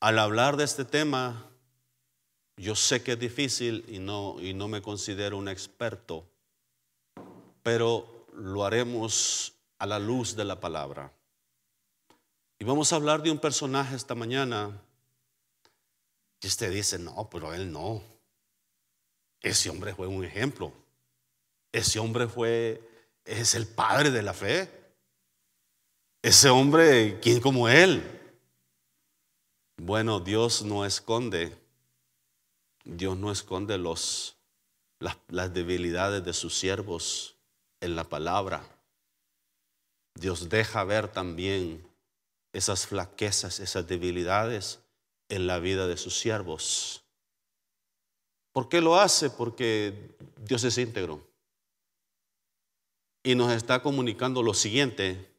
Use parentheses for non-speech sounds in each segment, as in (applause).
al hablar de este tema, yo sé que es difícil y no, y no me considero un experto, pero lo haremos a la luz de la palabra. Y vamos a hablar de un personaje esta mañana. Y usted dice, no, pero él no. Ese hombre fue un ejemplo. Ese hombre fue, es el padre de la fe. Ese hombre, ¿quién como él? Bueno, Dios no esconde, Dios no esconde los, las, debilidades de sus siervos en la palabra. Dios deja ver también esas flaquezas, esas debilidades en la vida de sus siervos. ¿Por qué lo hace? Porque Dios es íntegro. Y nos está comunicando lo siguiente,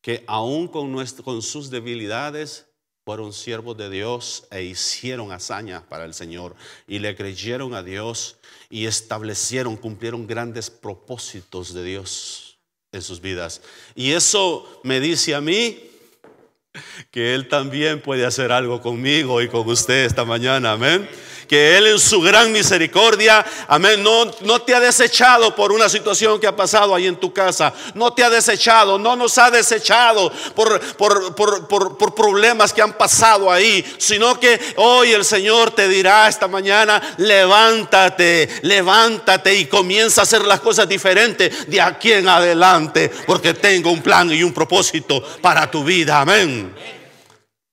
que aún con sus debilidades fueron siervos de Dios e hicieron hazañas para el Señor y le creyeron a Dios y establecieron, cumplieron grandes propósitos de Dios en sus vidas. Y eso me dice a mí que Él también puede hacer algo conmigo y con usted esta mañana. Amén que Él en su gran misericordia, amén, no, no te ha desechado por una situación que ha pasado ahí en tu casa, no te ha desechado, no nos ha desechado por, por, por, por problemas que han pasado ahí, sino que hoy el Señor te dirá esta mañana, levántate, levántate y comienza a hacer las cosas diferentes de aquí en adelante, porque tengo un plan y un propósito para tu vida, amén.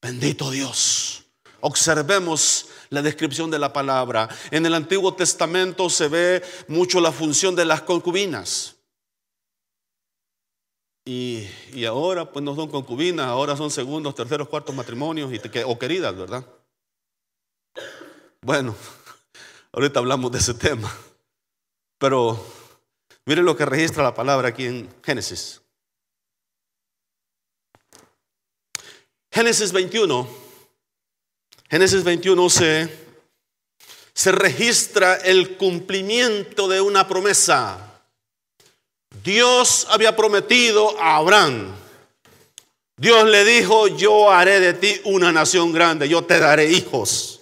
Bendito Dios. Observemos la descripción de la palabra. En el Antiguo Testamento se ve mucho la función de las concubinas. Y, ahora pues no son concubinas, ahora son segundos, terceros, cuartos matrimonios y o queridas, ¿verdad? Bueno, (laughs) ahorita hablamos de ese tema. Pero miren lo que registra la palabra aquí en Génesis. Génesis 21 Génesis 21 se, se registra el cumplimiento de una promesa. Dios había prometido a Abraham. Dios le dijo, yo haré de ti una nación grande, yo te daré hijos.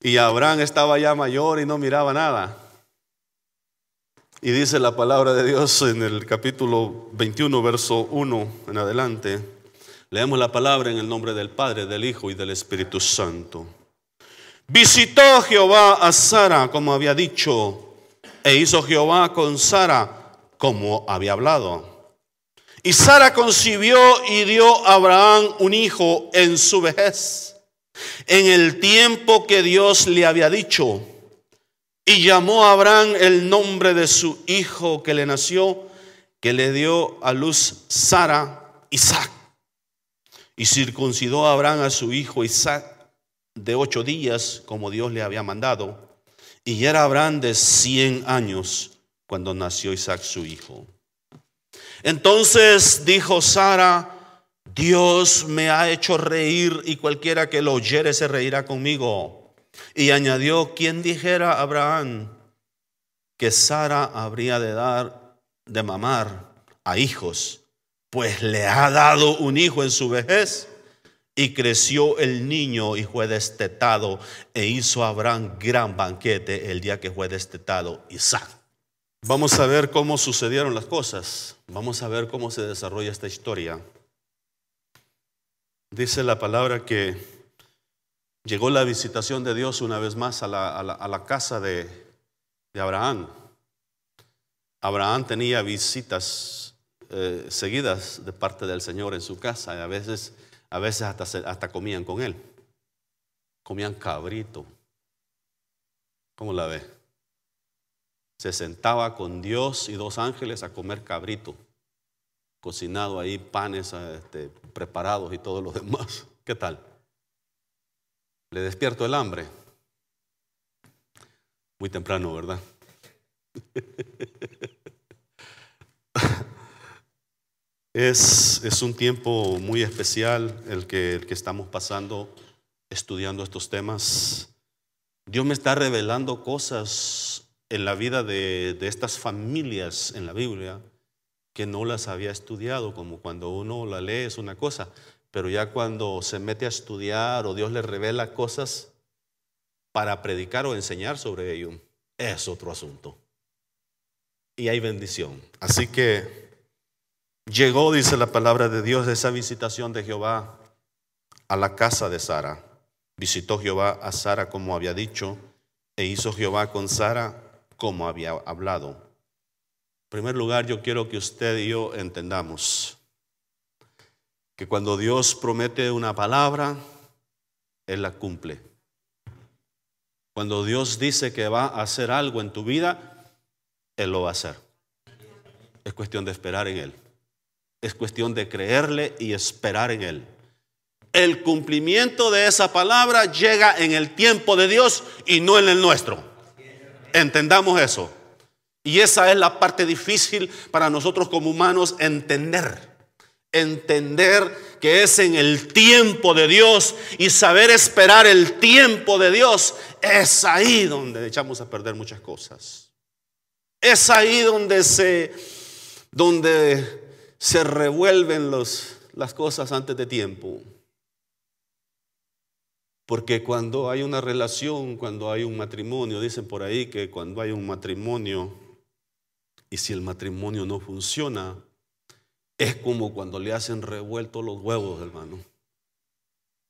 Y Abraham estaba ya mayor y no miraba nada. Y dice la palabra de Dios en el capítulo 21, verso 1 en adelante. Leemos la palabra en el nombre del Padre, del Hijo y del Espíritu Santo. Visitó Jehová a Sara como había dicho, e hizo Jehová con Sara como había hablado. Y Sara concibió y dio a Abraham un hijo en su vejez, en el tiempo que Dios le había dicho. Y llamó a Abraham el nombre de su hijo que le nació, que le dio a luz Sara, Isaac. Y circuncidó Abraham a su hijo Isaac de ocho días, como Dios le había mandado. Y era Abraham de cien años cuando nació Isaac su hijo. Entonces dijo Sara, Dios me ha hecho reír y cualquiera que lo oyere se reirá conmigo. Y añadió, quien dijera a Abraham que Sara habría de dar de mamar a hijos pues le ha dado un hijo en su vejez. Y creció el niño y fue destetado e hizo Abraham gran banquete el día que fue destetado Isaac. Vamos a ver cómo sucedieron las cosas. Vamos a ver cómo se desarrolla esta historia. Dice la palabra que llegó la visitación de Dios una vez más a la, casa de, de Abraham. Abraham tenía visitas eh, seguidas de parte del Señor en su casa y a veces, a veces hasta, hasta comían con él. Comían cabrito. ¿Cómo la ve? Se sentaba con Dios y dos ángeles a comer cabrito, cocinado ahí, panes este, preparados y todo lo demás. (laughs) ¿Qué tal? Le despierto el hambre. Muy temprano, ¿verdad? (laughs) Es, un tiempo muy especial el que, el que estamos pasando estudiando estos temas. Dios me está revelando cosas en la vida de, de, estas familias en la Biblia que no las había estudiado, como cuando uno la lee es una cosa, pero ya cuando se mete a estudiar o Dios le revela cosas para predicar o enseñar sobre ello, es otro asunto. Y hay bendición. Así que llegó, dice la palabra de Dios, esa visitación de Jehová a la casa de Sara. Visitó Jehová a Sara como había dicho, e hizo Jehová con Sara como había hablado. En primer lugar, yo quiero que usted y yo entendamos que cuando Dios promete una palabra, Él la cumple. Cuando Dios dice que va a hacer algo en tu vida, Él lo va a hacer. Es cuestión de esperar en Él. Es cuestión de creerle y esperar en Él. El cumplimiento de esa palabra llega en el tiempo de Dios y no en el nuestro. Entendamos eso. Y esa es la parte difícil para nosotros como humanos entender entender que es en el tiempo de Dios y saber esperar el tiempo de Dios, es ahí donde echamos a perder muchas cosas. Es ahí donde se, donde se revuelven los, las cosas antes de tiempo. Porque cuando hay una relación, cuando hay un matrimonio, dicen por ahí que cuando hay un matrimonio y si el matrimonio no funciona, es como cuando le hacen revuelto los huevos, hermano.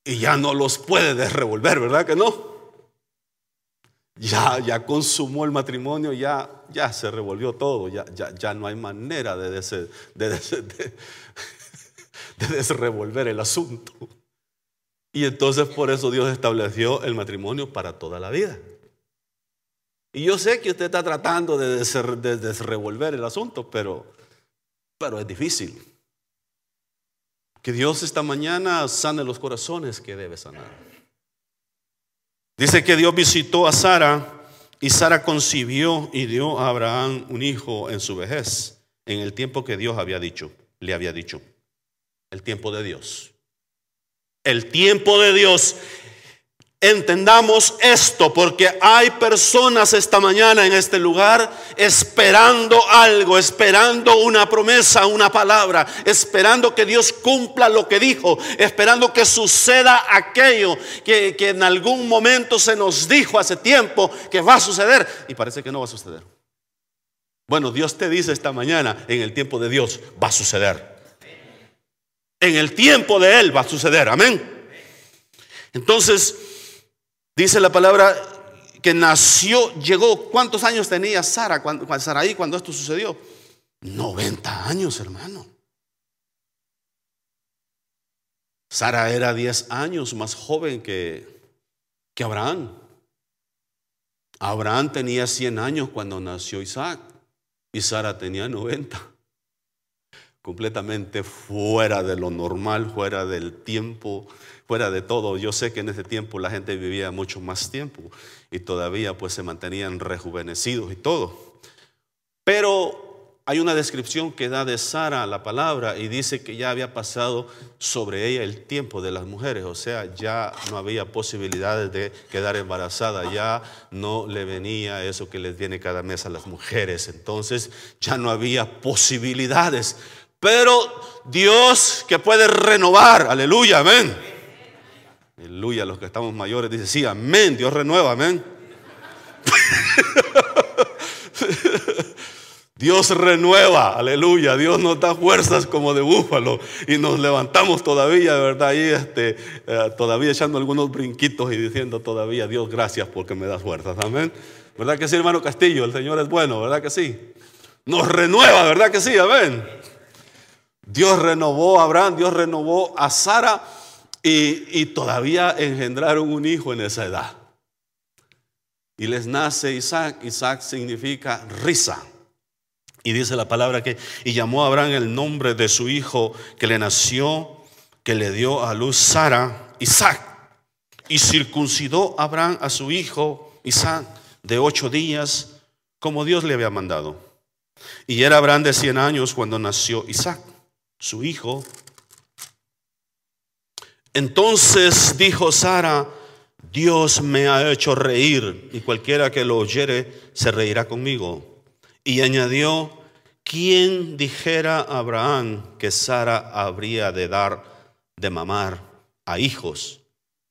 Y ya no los puede revolver, ¿verdad que no? Ya, ya consumó el matrimonio, ya, ya se revolvió todo, ya, ya, ya no hay manera de, (laughs) de, desrevolver el asunto. Y entonces por eso Dios estableció el matrimonio para toda la vida. Y yo sé que usted está tratando de, desrevolver el asunto, pero es difícil. Que Dios esta mañana sane los corazones que debe sanar. Dice que Dios visitó a Sara y Sara concibió y dio a Abraham un hijo en su vejez, en el tiempo que Dios había dicho, le había dicho. El tiempo de Dios. El tiempo de Dios Entendamos esto porque hay personas esta mañana en este lugar esperando algo, esperando una promesa, una palabra, esperando que Dios cumpla lo que dijo, esperando que suceda aquello que, que en algún momento se nos dijo hace tiempo que va a suceder y parece que no va a suceder. Bueno, Dios te dice esta mañana, en el tiempo de Dios va a suceder. En el tiempo de Él va a suceder, amén. Entonces, Dice la palabra que nació, llegó, ¿cuántos años tenía Sara cuando, Saraí cuando esto sucedió? 90 años, hermano. Sara era 10 años más joven que, que Abraham. Abraham tenía 100 años cuando nació Isaac y Sara tenía 90. Completamente fuera de lo normal, fuera del tiempo fuera de todo, yo sé que en ese tiempo la gente vivía mucho más tiempo y todavía pues se mantenían rejuvenecidos y todo. Pero hay una descripción que da de Sara la palabra y dice que ya había pasado sobre ella el tiempo de las mujeres, o sea, ya no había posibilidades de quedar embarazada, ya no le venía eso que les viene cada mes a las mujeres, entonces ya no había posibilidades. Pero Dios que puede renovar, aleluya, amén Aleluya, los que estamos mayores dicen, sí, amén, Dios renueva, amén. (laughs) Dios renueva, aleluya. Dios nos da fuerzas como de búfalo y nos levantamos todavía, ¿verdad? Ahí este, eh, todavía echando algunos brinquitos y diciendo todavía, Dios, gracias porque me das fuerzas, amén. ¿Verdad que sí, hermano Castillo? El Señor es bueno, ¿verdad que sí? Nos renueva, ¿verdad que sí? Amén. Dios renovó a Abraham, Dios renovó a Sara y, todavía engendraron un hijo en esa edad. Y les nace Isaac. Isaac significa risa. Y dice la palabra que, y llamó a Abraham el nombre de su hijo que le nació, que le dio a luz Sara, Isaac. Y circuncidó Abraham a su hijo Isaac de ocho días, como Dios le había mandado. Y era Abraham de cien años cuando nació Isaac, su hijo, entonces dijo Sara, Dios me ha hecho reír y cualquiera que lo oyere se reirá conmigo. Y añadió, ¿quién dijera a Abraham que Sara habría de dar de mamar a hijos,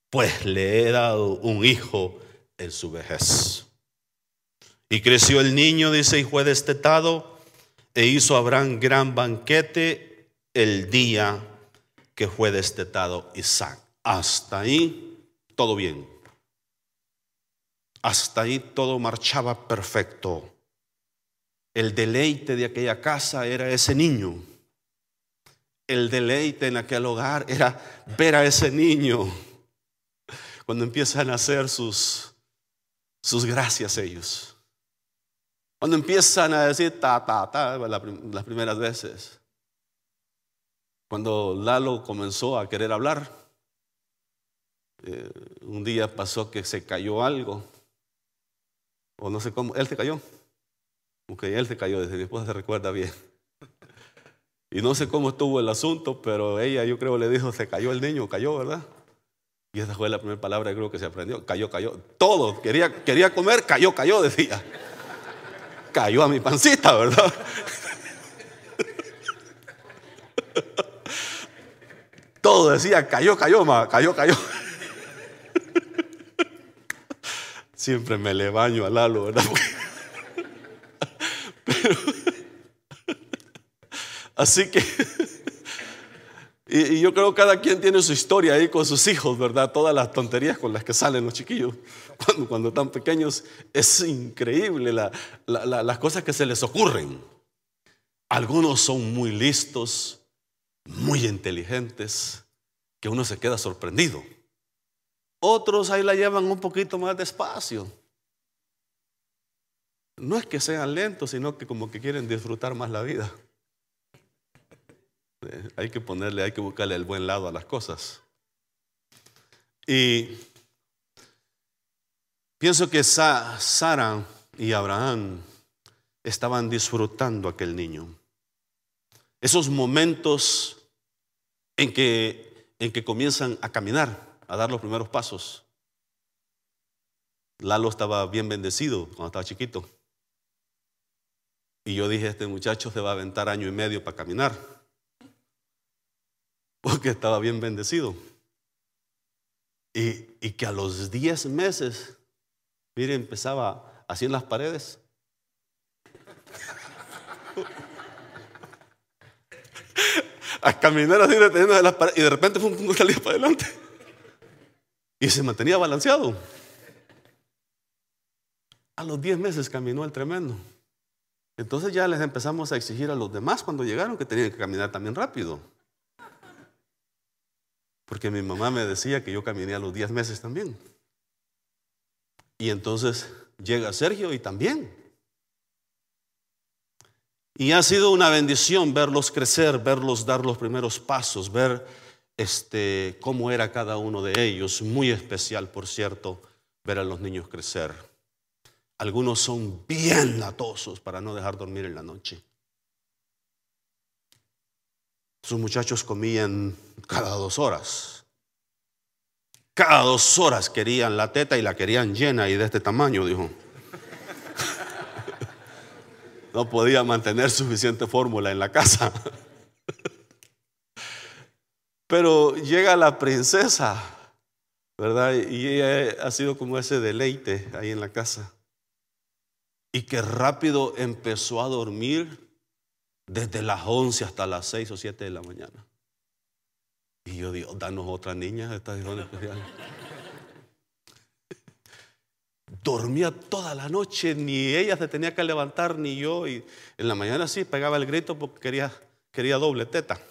pues le he dado un hijo en su vejez. Y creció el niño, dice, y fue destetado, e hizo Abraham gran banquete el día que fue destetado Isaac. Hasta ahí, todo bien. Hasta ahí todo marchaba perfecto. El deleite de aquella casa era ese niño. El deleite en aquel hogar era ver a ese niño cuando empiezan a hacer sus, sus gracias ellos. Cuando empiezan a decir ta, ta, ta, las primeras veces. Cuando Lalo comenzó a querer hablar, eh, un día pasó que se cayó algo, o no sé cómo, él se cayó, porque él se cayó, desde mi esposa se recuerda bien. Y no sé cómo estuvo el asunto, pero ella yo creo le dijo, se cayó el niño, cayó, ¿verdad? Y esa fue la primera palabra que creo que se aprendió, cayó, cayó. Todo, quería, quería comer, cayó, cayó, decía. Cayó a mi pancita, ¿verdad? (laughs) Todo decía, cayó, cayó, ma, cayó, cayó. Siempre me le baño al Lalo, ¿verdad? (laughs) Así que, y, yo creo que cada quien tiene su historia ahí con sus hijos, ¿verdad? Todas las tonterías con las que salen los chiquillos cuando, cuando están pequeños. Es increíble las cosas que se les ocurren. Algunos son muy listos, muy inteligentes, que uno se queda sorprendido. Otros ahí la llevan un poquito más despacio. No es que sean lentos, sino que como que quieren disfrutar más la vida. Eh, hay que ponerle, hay que buscarle el buen lado a las cosas. Y pienso que Sara y Abraham estaban disfrutando aquel niño. Esos momentos en que, en que comienzan a caminar, a dar los primeros pasos. Lalo estaba bien bendecido cuando estaba chiquito. Y yo dije, este muchacho se va a aventar año y medio para caminar. Porque estaba bien bendecido. Y, y que a los 10 meses, mire, empezaba así en las paredes. A caminar así deteniendo de las y de repente fue un punto salía para adelante y se mantenía balanceado. A los 10 meses caminó el tremendo. Entonces ya les empezamos a exigir a los demás cuando llegaron que tenían que caminar también rápido. Porque mi mamá me decía que yo caminé a los 10 meses también. Y entonces llega Sergio y también. Y ha sido una bendición verlos crecer, verlos dar los primeros pasos, ver este, cómo era cada uno de ellos. Muy especial, por cierto, ver a los niños crecer. Algunos son bien latosos para no dejar dormir en la noche. Sus muchachos comían cada dos horas. Cada dos horas querían la teta y la querían llena y de este tamaño, dijo no podía mantener suficiente fórmula en la casa. Pero llega la princesa, ¿verdad? Y ella ha sido como ese deleite ahí en la casa. Y que rápido empezó a dormir desde las 11 hasta las 6 o 7 de la mañana. Y yo digo, danos otra niña, esta es especial dormía toda la noche, ni ella se tenía que levantar, ni yo. Y en la mañana sí pegaba el grito porque quería, quería doble teta.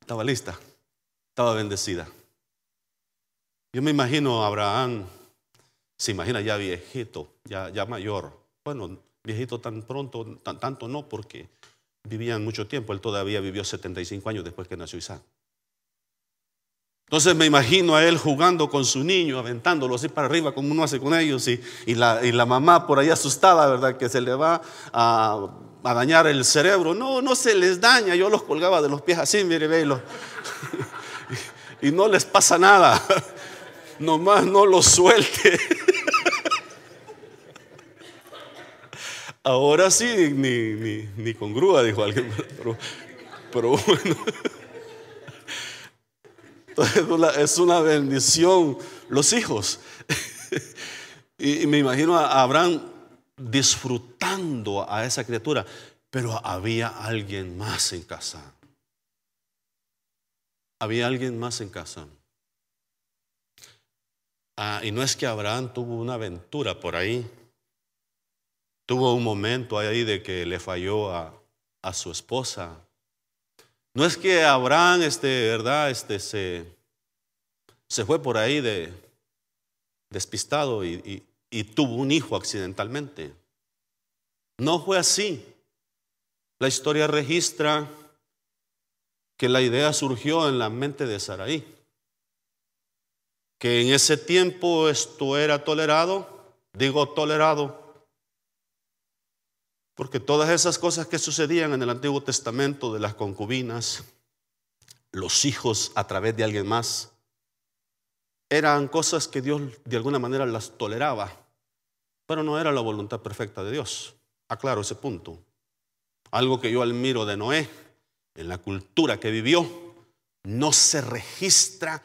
Estaba lista, estaba bendecida. Yo me imagino a Abraham, se imagina ya viejito, ya, ya mayor. Bueno, viejito tan pronto, tan, tanto no, porque vivían mucho tiempo. Él todavía vivió 75 años después que nació Isaac. Entonces me imagino a él jugando con su niño, aventándolo así para arriba como uno hace con ellos y, la, mamá por ahí asustada, ¿verdad? Que se le va a, dañar el cerebro. No, no se les daña, yo los colgaba de los pies así, mire, velo. (laughs) y, no les pasa nada, (laughs) nomás no los suelte. (laughs) Ahora sí, ni, ni, con grúa, dijo alguien, pero bueno. Es una bendición los hijos. (laughs) y, me imagino a Abraham disfrutando a esa criatura, pero había alguien más en casa. Había alguien más en casa. Ah, y no es que Abraham tuvo una aventura por ahí. Tuvo un momento ahí de que le falló a, a su esposa. No es que Abraham, este, ¿verdad? Este, se, se fue por ahí de, despistado y, y tuvo un hijo accidentalmente. No fue así. La historia registra que la idea surgió en la mente de Saraí, que en ese tiempo esto era tolerado, digo tolerado, porque todas esas cosas que sucedían en el Antiguo Testamento de las concubinas, los hijos a través de alguien más, eran cosas que Dios de alguna manera las toleraba, pero no era la voluntad perfecta de Dios. Aclaro ese punto. Algo que yo admiro de Noé, en la cultura que vivió, no se registra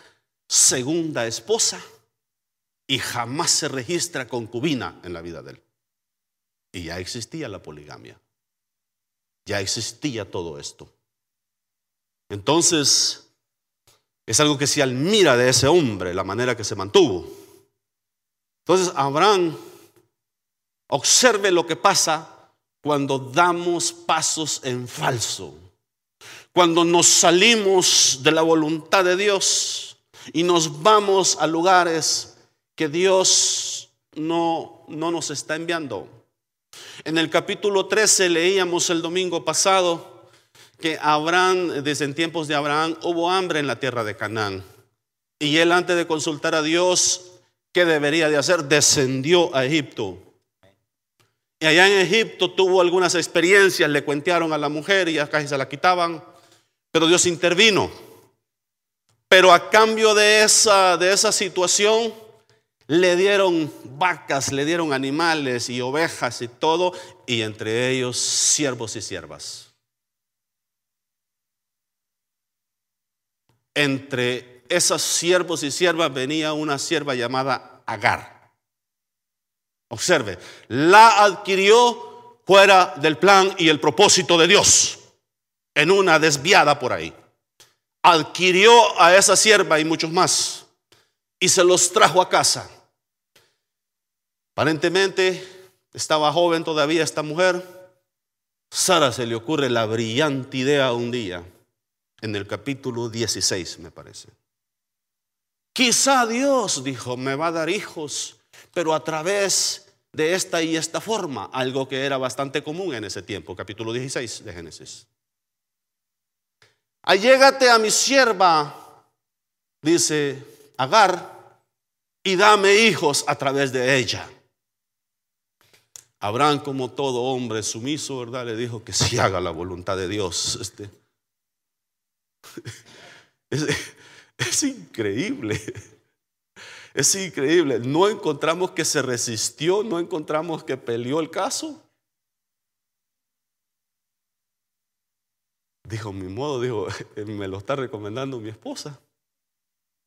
segunda esposa y jamás se registra concubina en la vida de él. Y ya existía la poligamia. Ya existía todo esto. Entonces, es algo que se admira de ese hombre, la manera que se mantuvo. Entonces, Abraham, observe lo que pasa cuando damos pasos en falso. Cuando nos salimos de la voluntad de Dios y nos vamos a lugares que Dios no, no nos está enviando. En el capítulo 13 leíamos el domingo pasado que Abraham, desde en tiempos de Abraham, hubo hambre en la tierra de Canaán. Y él antes de consultar a Dios, ¿qué debería de hacer? Descendió a Egipto. Y allá en Egipto tuvo algunas experiencias, le cuentearon a la mujer y ya casi se la quitaban, pero Dios intervino. Pero a cambio de esa, de esa situación, le dieron vacas, le dieron animales y ovejas y todo, y entre ellos siervos y siervas. Entre esos siervos y siervas venía una sierva llamada Agar. Observe, la adquirió fuera del plan y el propósito de Dios, en una desviada por ahí. Adquirió a esa sierva y muchos más y se los trajo a casa. Aparentemente estaba joven todavía esta mujer. Sara se le ocurre la brillante idea un día, en el capítulo 16 me parece. Quizá Dios, dijo, me va a dar hijos, pero a través de esta y esta forma, algo que era bastante común en ese tiempo, capítulo 16 de Génesis. Allégate a mi sierva, dice Agar, y dame hijos a través de ella. Abraham, como todo hombre sumiso, ¿verdad? Le dijo que si haga la voluntad de Dios. Este, (laughs) es, increíble. Es increíble. No encontramos que se resistió, no encontramos que peleó el caso. Dijo, mi modo, dijo, (laughs) me lo está recomendando mi esposa.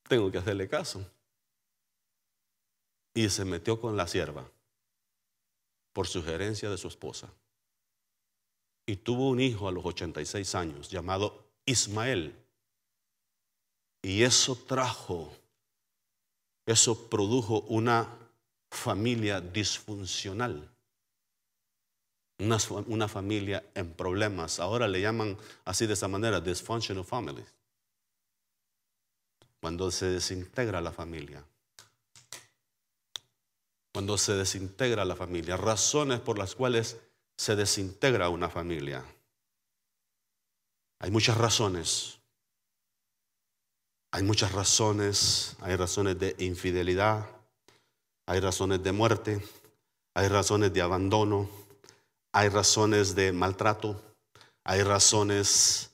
Tengo que hacerle caso. Y se metió con la sierva por sugerencia de su esposa. Y tuvo un hijo a los 86 años llamado Ismael. Y eso trajo, eso produjo una familia disfuncional. Una, una, familia en problemas. Ahora le llaman así de esa manera, dysfunctional families. Cuando se desintegra la familia cuando se desintegra la familia, razones por las cuales se desintegra una familia. Hay muchas razones. Hay muchas razones. Hay razones de infidelidad, hay razones de muerte, hay razones de abandono, hay razones de maltrato, hay razones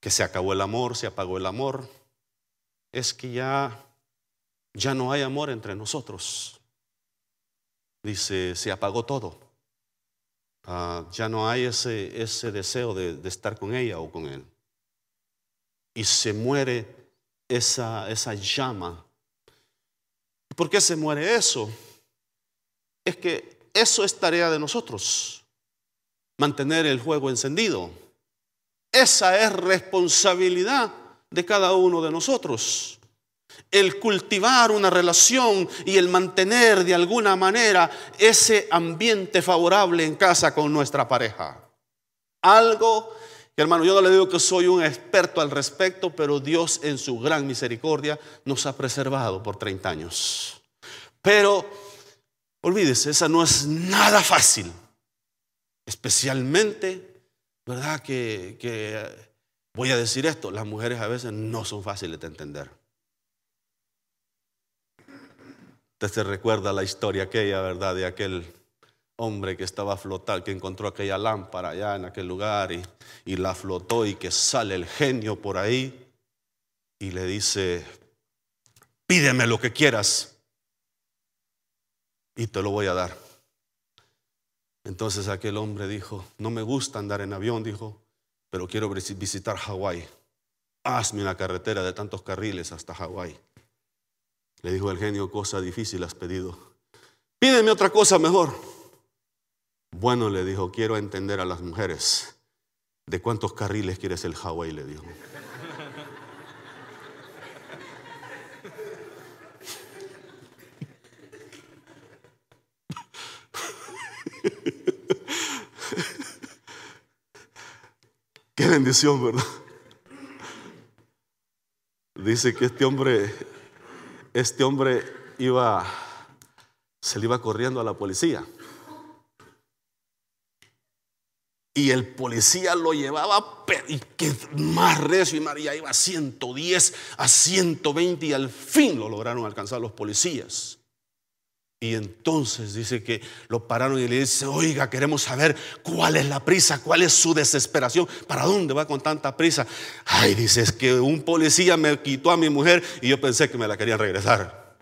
que se acabó el amor, se apagó el amor. Es que ya ya no hay amor entre nosotros dice, se apagó todo. Ah, ya no hay ese, ese deseo de, estar con ella o con él. Y se muere esa, esa llama. ¿Por qué se muere eso? Es que eso es tarea de nosotros, mantener el fuego encendido. Esa es responsabilidad de cada uno de nosotros. El cultivar una relación y el mantener de alguna manera ese ambiente favorable en casa con nuestra pareja. Algo que hermano, yo no le digo que soy un experto al respecto, pero Dios en su gran misericordia nos ha preservado por 30 años. Pero olvídese, esa no es nada fácil. Especialmente, ¿verdad? Que, que voy a decir esto, las mujeres a veces no son fáciles de entender. Usted se recuerda la historia aquella, ¿verdad? De aquel hombre que estaba flotando, que encontró aquella lámpara allá en aquel lugar y, y la flotó y que sale el genio por ahí y le dice, pídeme lo que quieras y te lo voy a dar. Entonces aquel hombre dijo, no me gusta andar en avión, dijo, pero quiero visitar Hawái. Hazme una carretera de tantos carriles hasta Hawái. Le dijo el genio, cosa difícil has pedido. Pídeme otra cosa mejor. Bueno, le dijo, quiero entender a las mujeres. ¿De cuántos carriles quieres el Hawái? Le dijo. (laughs) Qué bendición, ¿verdad? Dice que este hombre este hombre iba, se le iba corriendo a la policía. Y el policía lo llevaba y que más recio y María iba a 110, a 120 y al fin lo lograron alcanzar los policías. Y entonces dice que lo pararon y le dice, oiga, queremos saber cuál es la prisa, cuál es su desesperación, para dónde va con tanta prisa. Ay, dice, es que un policía me quitó a mi mujer y yo pensé que me la querían regresar.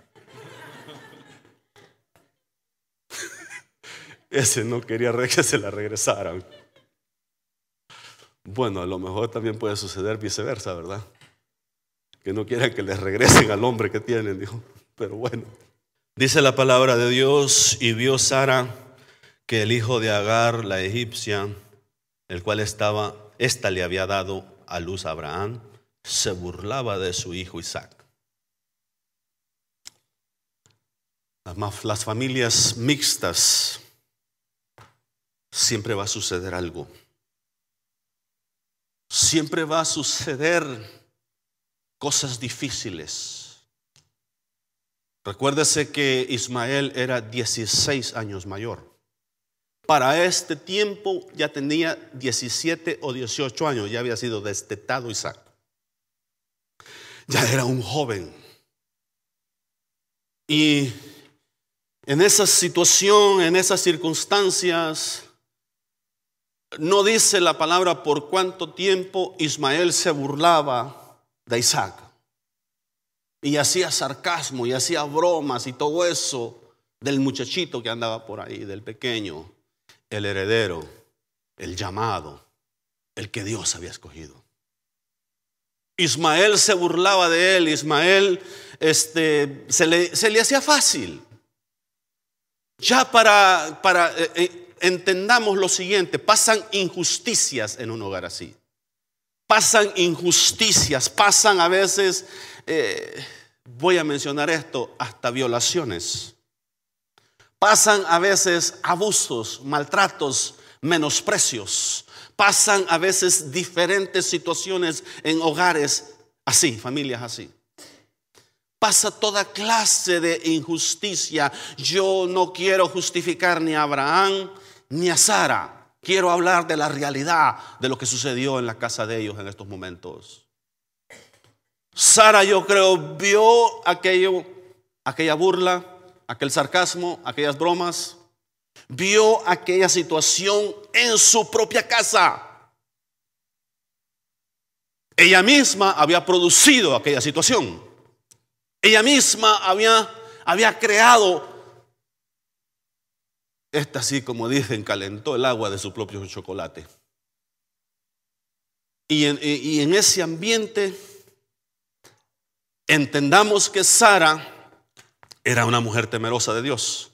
(laughs) Ese no quería que se la regresaran. Bueno, a lo mejor también puede suceder viceversa, ¿verdad? Que no quieran que les regresen al hombre que tienen, dijo. Pero bueno. Dice la palabra de Dios, y vio Sara que el hijo de Agar, la egipcia, el cual estaba, ésta le había dado a luz a Abraham, se burlaba de su hijo Isaac. Las familias mixtas siempre va a suceder algo. Siempre va a suceder cosas difíciles. Recuérdese que Ismael era 16 años mayor. Para este tiempo ya tenía 17 o 18 años, ya había sido destetado Isaac. Ya era un joven. Y en esa situación, en esas circunstancias, no dice la palabra por cuánto tiempo Ismael se burlaba de Isaac y hacía sarcasmo y hacía bromas y todo eso del muchachito que andaba por ahí, del pequeño, el heredero, el llamado, el que Dios había escogido. Ismael se burlaba de él, Ismael este, se, le, se le hacía fácil. Ya para, para eh, eh, entendamos lo siguiente, pasan injusticias en un hogar así. Pasan injusticias, pasan a veces eh, voy a mencionar esto, hasta violaciones. Pasan a veces abusos, maltratos, menosprecios. Pasan a veces diferentes situaciones en hogares así, familias así. Pasa toda clase de injusticia. Yo no quiero justificar ni a Abraham ni a Sara. Quiero hablar de la realidad de lo que sucedió en la casa de ellos en estos momentos. Sara, yo creo, vio aquello, aquella burla, aquel sarcasmo, aquellas bromas. Vio aquella situación en su propia casa. Ella misma había producido aquella situación. Ella misma había, había creado, esta así como dicen, calentó el agua de su propio chocolate. Y en, y en ese ambiente entendamos que Sara era una mujer temerosa de Dios,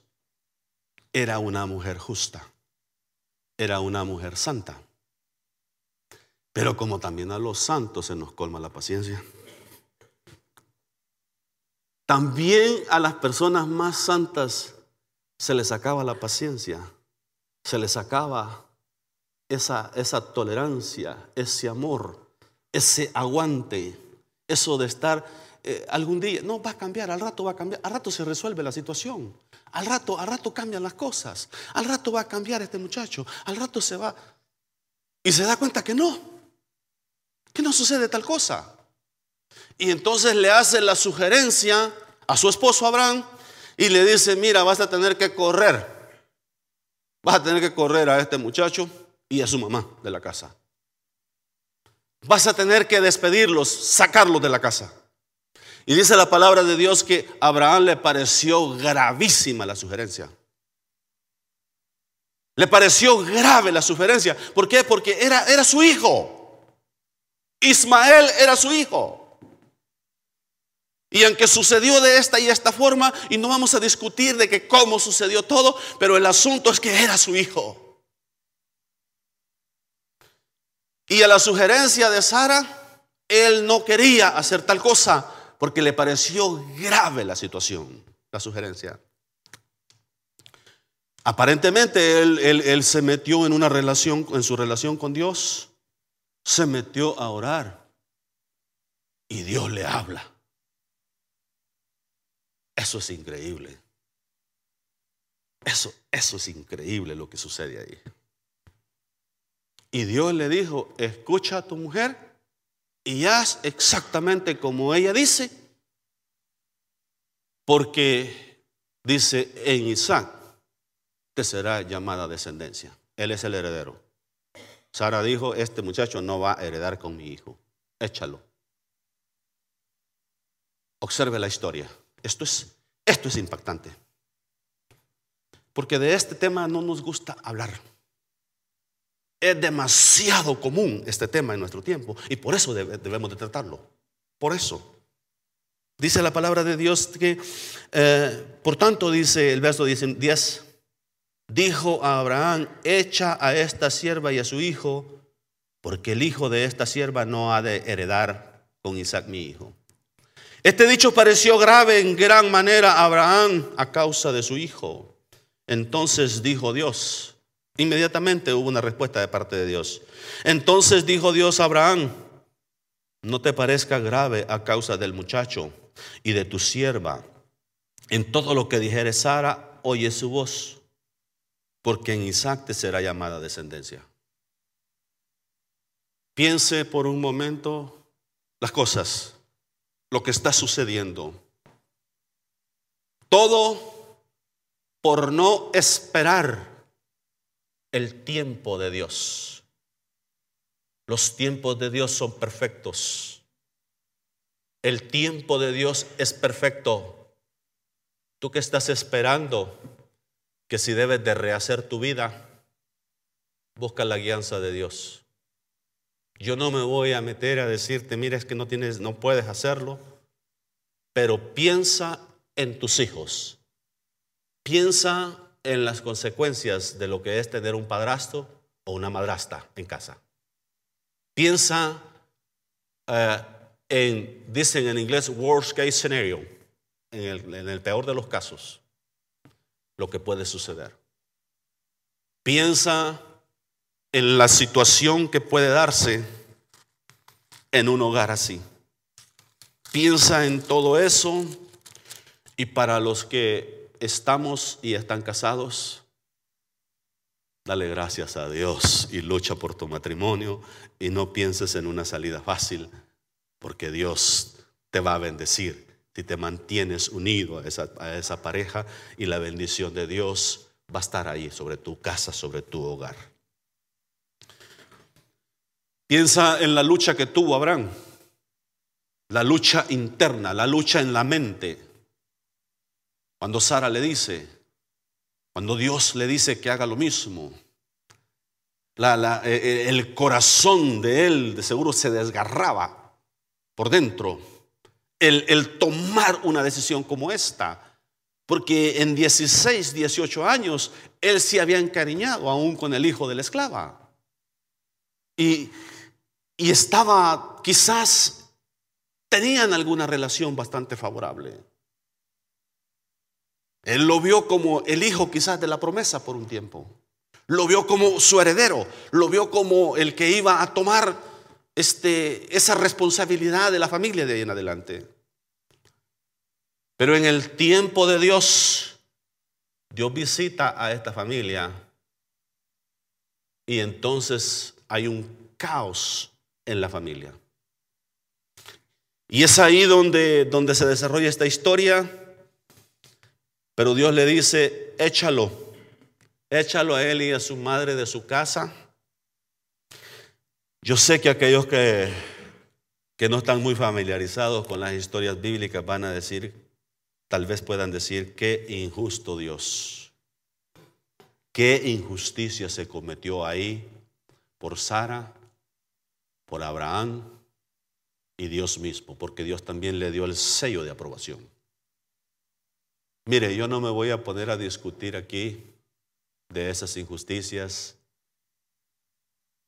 era una mujer justa, era una mujer santa. Pero como también a los santos se nos colma la paciencia. También a las personas más santas se les acaba la paciencia, se les acaba esa, esa tolerancia, ese amor, ese aguante, eso de estar eh, algún día, no va a cambiar, al rato va a cambiar, al rato se resuelve la situación, al rato, al rato cambian las cosas, al rato va a cambiar este muchacho, al rato se va y se da cuenta que no, que no sucede tal cosa. Y entonces le hace la sugerencia a su esposo Abraham y le dice, mira, vas a tener que correr. Vas a tener que correr a este muchacho y a su mamá de la casa. Vas a tener que despedirlos, sacarlos de la casa. Y dice la palabra de Dios que a Abraham le pareció gravísima la sugerencia. Le pareció grave la sugerencia. ¿Por qué? Porque era, era su hijo. Ismael era su hijo. Y aunque sucedió de esta y esta forma, y no vamos a discutir de que cómo sucedió todo, pero el asunto es que era su hijo. Y a la sugerencia de Sara, él no quería hacer tal cosa porque le pareció grave la situación, la sugerencia. Aparentemente él, él, se metió en una relación, en su relación con Dios, se metió a orar y Dios le habla. Eso es increíble. Eso, eso es increíble lo que sucede ahí. Y Dios le dijo, escucha a tu mujer y haz exactamente como ella dice, porque dice en Isaac te será llamada descendencia. Él es el heredero. Sara dijo, este muchacho no va a heredar con mi hijo, échalo. Observe la historia. Esto es, esto es impactante. Porque de este tema no nos gusta hablar. Es demasiado común este tema en nuestro tiempo y por eso debemos de tratarlo. Por eso. Dice la palabra de Dios que, eh, por tanto, dice el verso 10, dijo a Abraham, echa a esta sierva y a su hijo, porque el hijo de esta sierva no ha de heredar con Isaac mi hijo. Este dicho pareció grave en gran manera a Abraham a causa de su hijo. Entonces dijo Dios, inmediatamente hubo una respuesta de parte de Dios. Entonces dijo Dios a Abraham, no te parezca grave a causa del muchacho y de tu sierva. En todo lo que dijere Sara, oye su voz, porque en Isaac te será llamada descendencia. Piense por un momento las cosas lo que está sucediendo. Todo por no esperar el tiempo de Dios. Los tiempos de Dios son perfectos. El tiempo de Dios es perfecto. Tú que estás esperando que si debes de rehacer tu vida, busca la guianza de Dios. Yo no me voy a meter a decirte, mira, es que no tienes, no puedes hacerlo, pero piensa en tus hijos. Piensa en las consecuencias de lo que es tener un padrastro o una madrasta en casa. Piensa eh, en, dicen en inglés, worst case scenario, en el, en el peor de los casos, lo que puede suceder. Piensa en la situación que puede darse en un hogar así. Piensa en todo eso y para los que estamos y están casados, dale gracias a Dios y lucha por tu matrimonio y no pienses en una salida fácil porque Dios te va a bendecir si te mantienes unido a esa, a esa pareja y la bendición de Dios va a estar ahí sobre tu casa, sobre tu hogar. Piensa en la lucha que tuvo Abraham, la lucha interna, la lucha en la mente. Cuando Sara le dice, cuando Dios le dice que haga lo mismo, eh, eh, el corazón de él de seguro se desgarraba por dentro. el, el tomar una decisión como esta. Porque en 16, 18 años, él se había encariñado aún con el hijo de la esclava. Y, y estaba, quizás, tenían alguna relación bastante favorable. Él lo vio como el hijo quizás de la promesa por un tiempo. Lo vio como su heredero. Lo vio como el que iba a tomar este, esa responsabilidad de la familia de ahí en adelante. Pero en el tiempo de Dios, Dios visita a esta familia y entonces hay un caos en la familia. Y es ahí donde, donde se desarrolla esta historia. Pero Dios le dice, échalo, échalo a él y a su madre de su casa. Yo sé que aquellos que, que no están muy familiarizados con las historias bíblicas van a decir, tal vez puedan decir, qué injusto Dios, qué injusticia se cometió ahí por Sara, por Abraham y Dios mismo, porque Dios también le dio el sello de aprobación. Mire, yo no me voy a poner a discutir aquí de esas injusticias.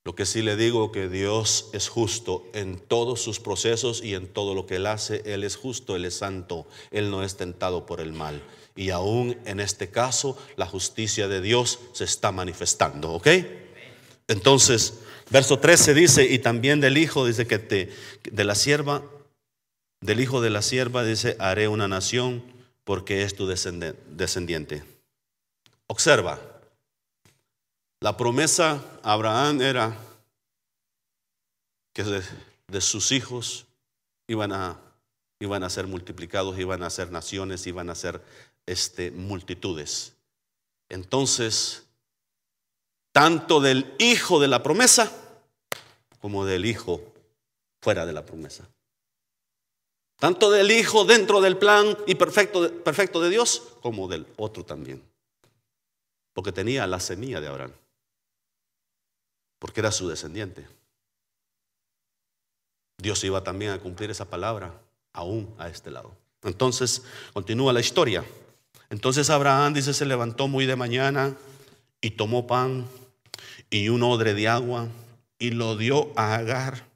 Lo que sí le digo que Dios es justo en todos sus procesos y en todo lo que Él hace. Él es justo, Él es santo, Él no es tentado por el mal. Y aún en este caso, la justicia de Dios se está manifestando, ¿ok? Entonces, verso 13 dice, y también del hijo, dice que te, de la sierva, del hijo de la sierva, dice, haré una nación porque es tu descendiente. Observa, la promesa a Abraham era que de, sus hijos iban a, iban a ser multiplicados, iban a ser naciones, iban a ser este, multitudes. Entonces, tanto del hijo de la promesa como del hijo fuera de la promesa. Tanto del Hijo dentro del plan y perfecto, perfecto de Dios, como del otro también. Porque tenía la semilla de Abraham. Porque era su descendiente. Dios iba también a cumplir esa palabra aún a este lado. Entonces, continúa la historia. Entonces Abraham dice, se levantó muy de mañana y tomó pan y un odre de agua y lo dio a Agar,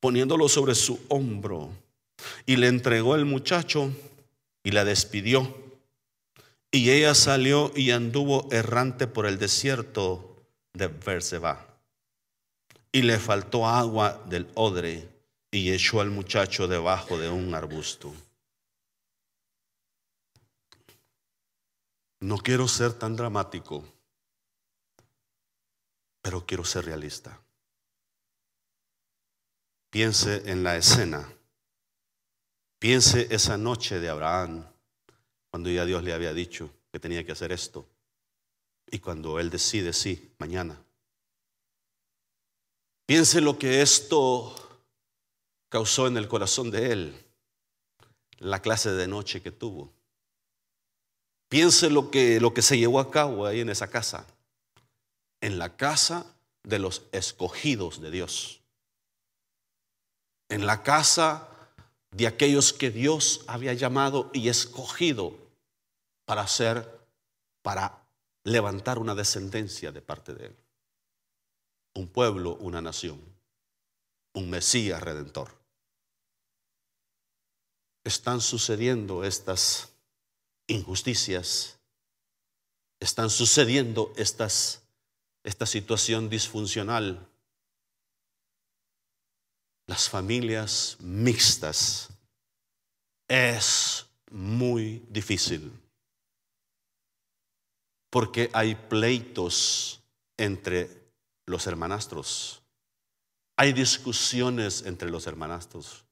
poniéndolo sobre su hombro y le entregó el muchacho y la despidió. Y ella salió y anduvo errante por el desierto de Berseba. Y le faltó agua del odre y echó al muchacho debajo de un arbusto. No quiero ser tan dramático, pero quiero ser realista. Piense en la escena Piense esa noche de Abraham, cuando ya Dios le había dicho que tenía que hacer esto. Y cuando él decide, sí, mañana. Piense lo que esto causó en el corazón de él, la clase de noche que tuvo. Piense lo que, lo que se llevó a cabo ahí en esa casa, en la casa de los escogidos de Dios, en la casa de aquellos que Dios había llamado y escogido para hacer, para levantar una descendencia de parte de Él. Un pueblo, una nación, un Mesías redentor. Están sucediendo estas injusticias, están sucediendo estas, esta situación disfuncional. Las familias mixtas es muy difícil porque hay pleitos entre los hermanastros, hay discusiones entre los hermanastros,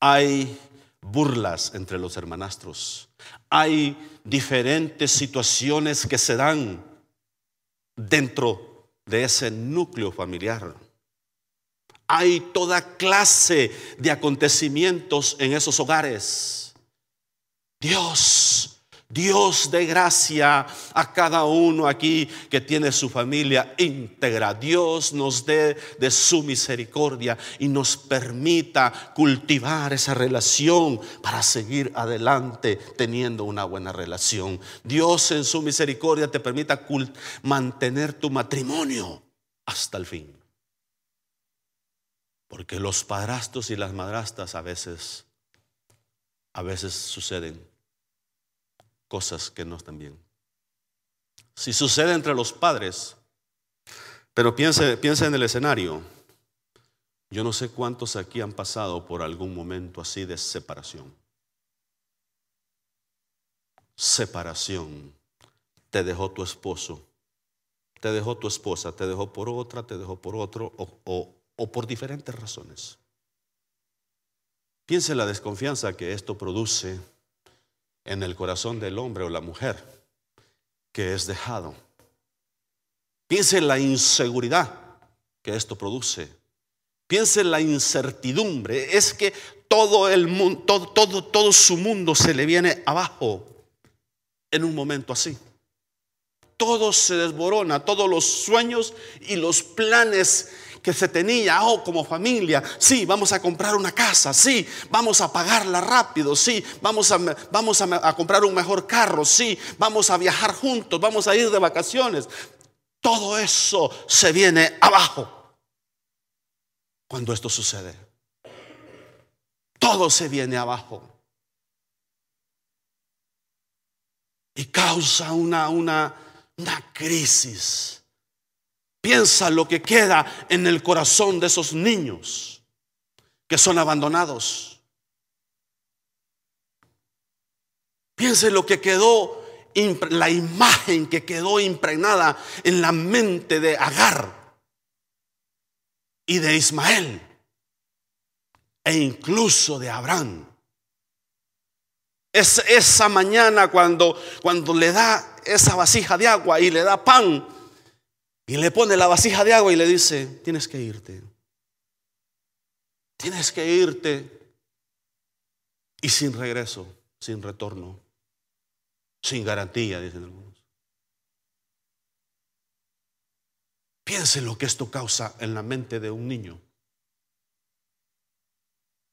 hay burlas entre los hermanastros, hay diferentes situaciones que se dan dentro de ese núcleo familiar. Hay toda clase de acontecimientos en esos hogares. Dios Dios de gracia a cada uno aquí que tiene su familia íntegra. Dios nos dé de su misericordia y nos permita cultivar esa relación para seguir adelante teniendo una buena relación. Dios en su misericordia te permita mantener tu matrimonio hasta el fin. Porque los padrastros y las madrastas a veces, a veces suceden cosas que no están bien. Si sucede entre los padres, pero piense, piense en el escenario. Yo no sé cuántos aquí han pasado por algún momento así de separación. Separación. Te dejó tu esposo, te dejó tu esposa, te dejó por otra, te dejó por otro o, por diferentes razones. Piense la desconfianza que esto produce en el corazón del hombre o la mujer que es dejado. Piense en la inseguridad que esto produce. Piense en la incertidumbre. Es que todo el mundo, todo, todo, todo su mundo se le viene abajo en un momento así. Todo se desborona, todos los sueños y los planes que se tenía, oh, como familia, sí, vamos a comprar una casa, sí, vamos a pagarla rápido, sí, vamos a, vamos a, comprar un mejor carro, sí, vamos a viajar juntos, vamos a ir de vacaciones. Todo eso se viene abajo cuando esto sucede. Todo se viene abajo. Y causa una, una, una crisis Piensa lo que queda en el corazón de esos niños que son abandonados. Piense lo que quedó, la imagen que quedó impregnada en la mente de Agar y de Ismael e incluso de Abraham. Es esa mañana cuando, cuando le da esa vasija de agua y le da pan y le pone la vasija de agua y le dice, tienes que irte. Tienes que irte. Y sin regreso, sin retorno, sin garantía, dicen algunos. Piensen lo que esto causa en la mente de un niño.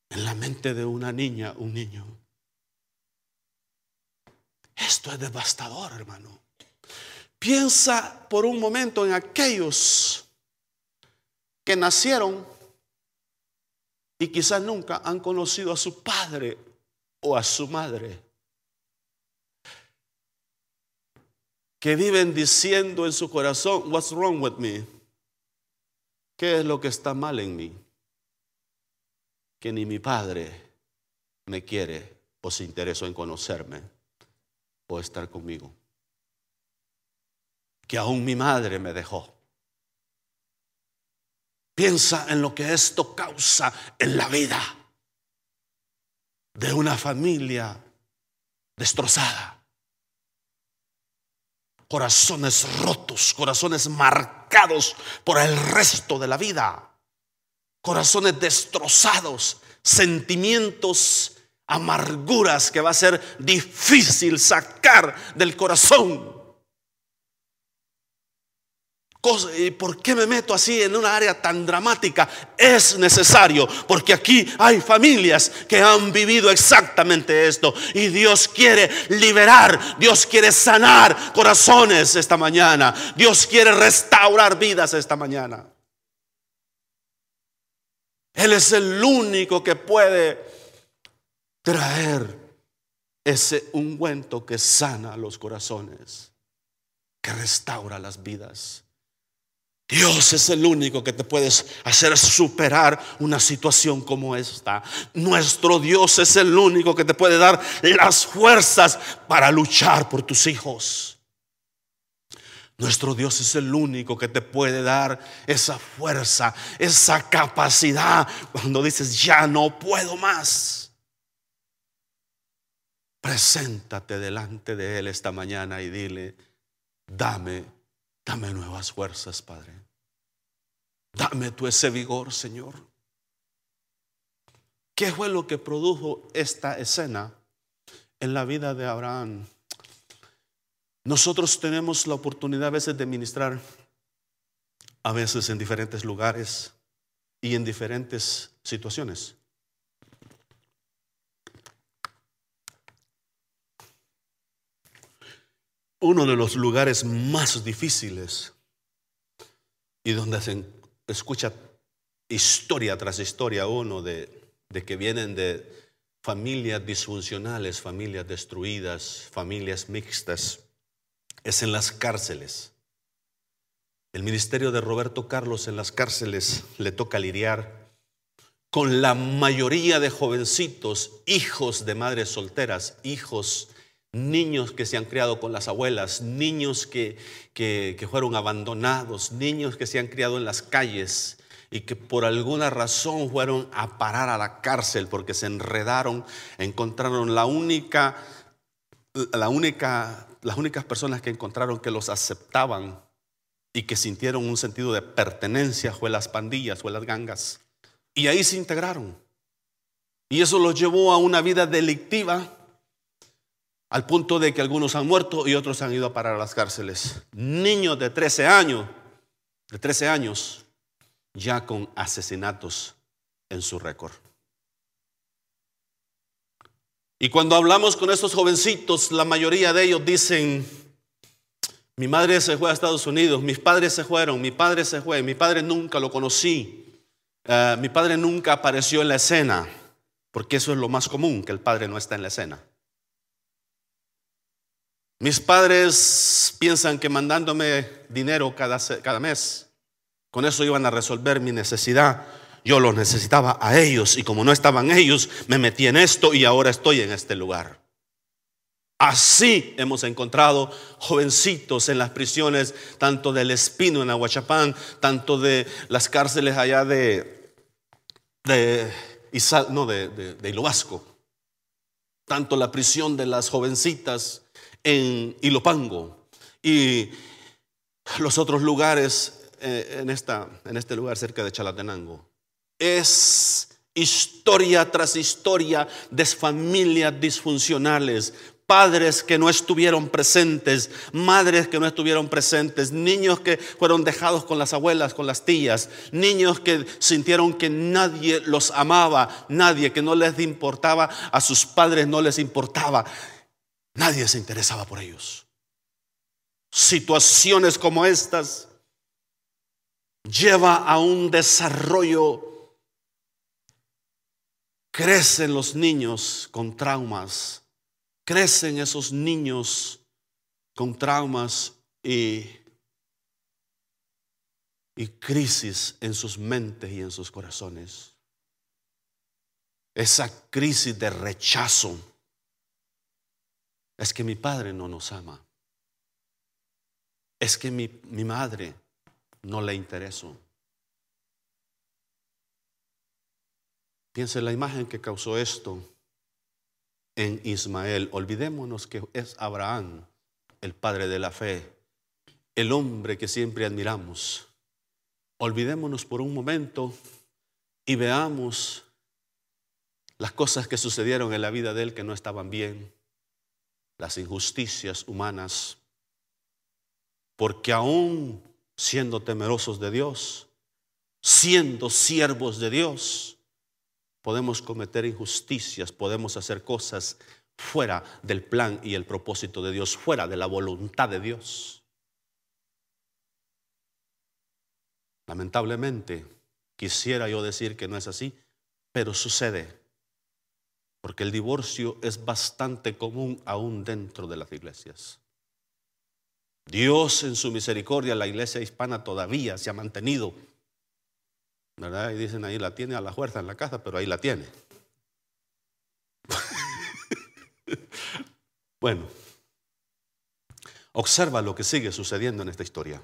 En la mente de una niña, un niño. Esto es devastador, hermano. Piensa por un momento en aquellos que nacieron y quizás nunca han conocido a su padre o a su madre. Que viven diciendo en su corazón, what's wrong with me? ¿Qué es lo que está mal en mí? Que ni mi padre me quiere o se interesó en conocerme o estar conmigo que aún mi madre me dejó. Piensa en lo que esto causa en la vida de una familia destrozada. Corazones rotos, corazones marcados por el resto de la vida. Corazones destrozados, sentimientos, amarguras que va a ser difícil sacar del corazón. ¿Y por qué me meto así en una área tan dramática? Es necesario, porque aquí hay familias que han vivido exactamente esto. Y Dios quiere liberar, Dios quiere sanar corazones esta mañana. Dios quiere restaurar vidas esta mañana. Él es el único que puede traer ese ungüento que sana los corazones, que restaura las vidas. Dios es el único que te puedes hacer superar una situación como esta. Nuestro Dios es el único que te puede dar las fuerzas para luchar por tus hijos. Nuestro Dios es el único que te puede dar esa fuerza, esa capacidad cuando dices, ya no puedo más. Preséntate delante de Él esta mañana y dile, dame Dame nuevas fuerzas, Padre. Dame tú ese vigor, Señor. ¿Qué fue lo que produjo esta escena en la vida de Abraham? Nosotros tenemos la oportunidad a veces de ministrar, a veces en diferentes lugares y en diferentes situaciones. Uno de los lugares más difíciles y donde se escucha historia tras historia uno de, de que vienen de familias disfuncionales, familias destruidas, familias mixtas, es en las cárceles. El ministerio de Roberto Carlos en las cárceles le toca lidiar con la mayoría de jovencitos, hijos de madres solteras, hijos, niños que se han criado con las abuelas, niños que, que, fueron abandonados, niños que se han criado en las calles, y que por alguna razón fueron a parar a la cárcel porque se enredaron, encontraron la única, la única, las únicas personas que encontraron que los aceptaban y que sintieron un sentido de pertenencia fue las pandillas, fue las gangas. Y ahí se integraron. Y eso los llevó a una vida delictiva al punto de que algunos han muerto y otros han ido a parar a las cárceles. Niños de 13 años, de 13 años, ya con asesinatos en su récord. Y cuando hablamos con estos jovencitos, la mayoría de ellos dicen, mi madre se fue a Estados Unidos, mis padres se fueron, mi padre se fue, mi padre nunca lo conocí, eh, mi padre nunca apareció en la escena, porque eso es lo más común, que el padre no está en la escena. Mis padres piensan que mandándome dinero cada, cada mes con eso iban a resolver mi necesidad. Yo los necesitaba a ellos y como no estaban ellos, me metí en esto y ahora estoy en este lugar. Así hemos encontrado jovencitos en las prisiones, tanto del Espino en Aguachapán, tanto de las cárceles allá de, de, no, de, de, de Ilobasco, tanto la prisión de las jovencitas en Ilopango y los otros lugares eh, en, esta, en este lugar cerca de Chalatenango. Es historia tras historia de familias disfuncionales, padres que no estuvieron presentes, madres que no estuvieron presentes, niños que fueron dejados con las abuelas, con las tías, niños que sintieron que nadie los amaba, nadie que no les importaba, a sus padres no les importaba, nadie se interesaba por ellos. Situaciones como estas lleva a un desarrollo. Crecen los niños con traumas, crecen esos niños con traumas y, y crisis en sus mentes y en sus corazones. Esa crisis de rechazo es que mi padre no nos ama. Es que mi, mi madre no le interesó. Piense la imagen que causó esto en Ismael. Olvidémonos que es Abraham, el padre de la fe, el hombre que siempre admiramos. Olvidémonos por un momento y veamos las cosas que sucedieron en la vida de él que no estaban bien, las injusticias humanas, porque aún siendo temerosos de Dios, siendo siervos de Dios, podemos cometer injusticias, podemos hacer cosas fuera del plan y el propósito de Dios, fuera de la voluntad de Dios. Lamentablemente, quisiera yo decir que no es así, pero sucede, porque el divorcio es bastante común aún dentro de las iglesias. Dios en su misericordia, la iglesia hispana todavía se ha mantenido. ¿Verdad? Y dicen ahí la tiene a la fuerza en la casa, pero ahí la tiene. (laughs) bueno, observa lo que sigue sucediendo en esta historia.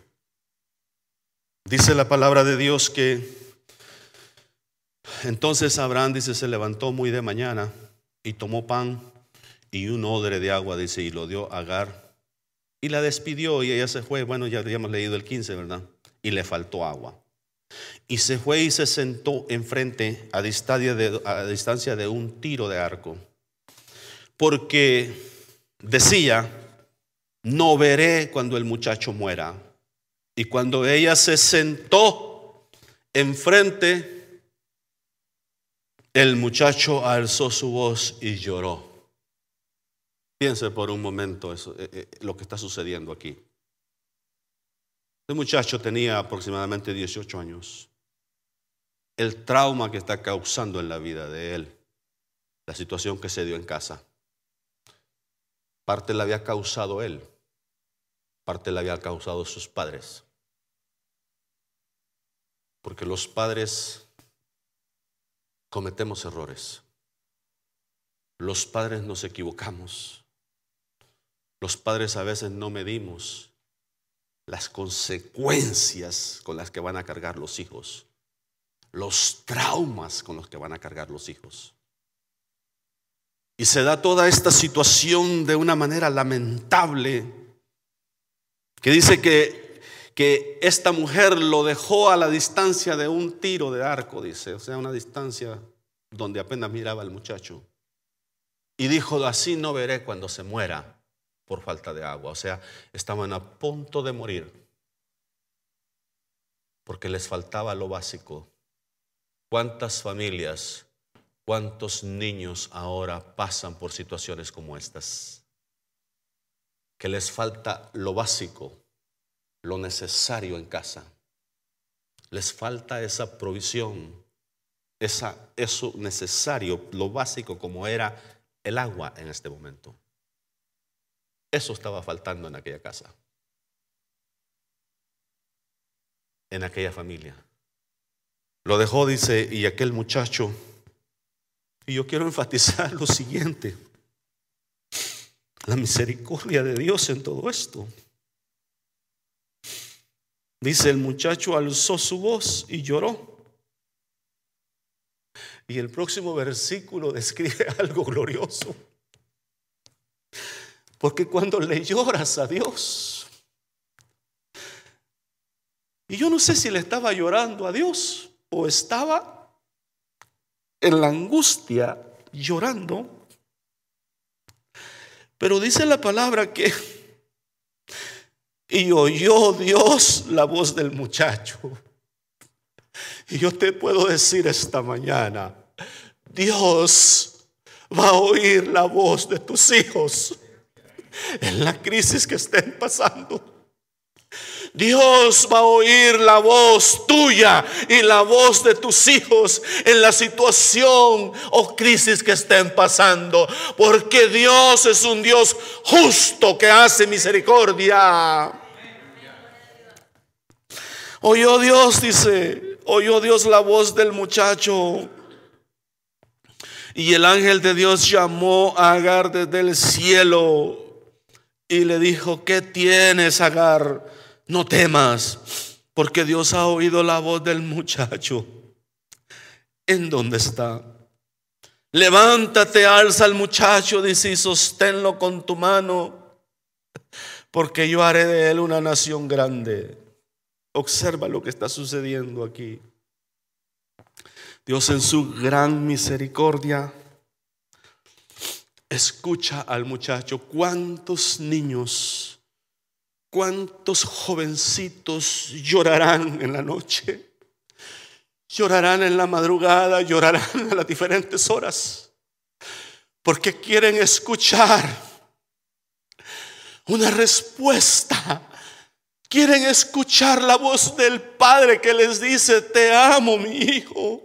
Dice la palabra de Dios que entonces Abraham dice se levantó muy de mañana y tomó pan y un odre de agua, dice, y lo dio a Agar y la despidió y ella se fue. Bueno, ya habíamos leído el 15, ¿verdad? Y le faltó agua. Y se fue y se sentó enfrente a distancia de, a distancia de un tiro de arco. Porque decía, no veré cuando el muchacho muera. Y cuando ella se sentó enfrente, el muchacho alzó su voz y lloró. Piense por un momento eh, eh, lo que está sucediendo aquí. Este muchacho tenía aproximadamente 18 años. El trauma que está causando en la vida de él, la situación que se dio en casa, parte la había causado él, parte la había causado sus padres. Porque los padres cometemos errores. Los padres nos equivocamos. Los padres a veces no medimos las consecuencias con las que van a cargar los hijos, los traumas con los que van a cargar los hijos. Y se da toda esta situación de una manera lamentable, que dice que, que esta mujer lo dejó a la distancia de un tiro de arco, dice, o sea, una distancia donde apenas miraba al muchacho. Y dijo, así no veré cuando se muera por falta de agua. O sea, estaban a punto de morir porque les faltaba lo básico. ¿Cuántas familias, cuántos niños ahora pasan por situaciones como estas? Que les falta lo básico, lo necesario en casa. Les falta esa provisión, esa, eso necesario, lo básico como era el agua en este momento. Eso estaba faltando en aquella casa, en aquella familia. Lo dejó, dice, y aquel muchacho, y yo quiero enfatizar lo siguiente, la misericordia de Dios en todo esto. Dice, el muchacho alzó su voz y lloró. Y el próximo versículo (laughs) describe algo glorioso. Porque cuando le lloras a Dios, y yo no sé si le estaba llorando a Dios o estaba en la angustia llorando, pero dice la palabra que, y oyó Dios la voz del muchacho. Y yo te puedo decir esta mañana, Dios va a oír la voz de tus hijos en la crisis que estén pasando. Dios va a oír la voz tuya y la voz de tus hijos en la situación o crisis que estén pasando. Porque Dios es un Dios justo que hace misericordia. Oyó Dios, dice, oyó Dios la voz del muchacho. Y el ángel de Dios llamó a Agar desde el cielo y le dijo, ¿qué tienes, Agar? No temas, porque Dios ha oído la voz del muchacho. ¿En dónde está? Levántate, alza al muchacho, dice, y sosténlo con tu mano, porque yo haré de él una nación grande. Observa lo que está sucediendo aquí. Dios en su gran misericordia escucha al muchacho. ¿Cuántos niños, cuántos jovencitos llorarán en la noche? Llorarán en la madrugada, llorarán a las diferentes horas, porque quieren escuchar una respuesta. Quieren escuchar la voz del Padre que les dice, te amo mi hijo,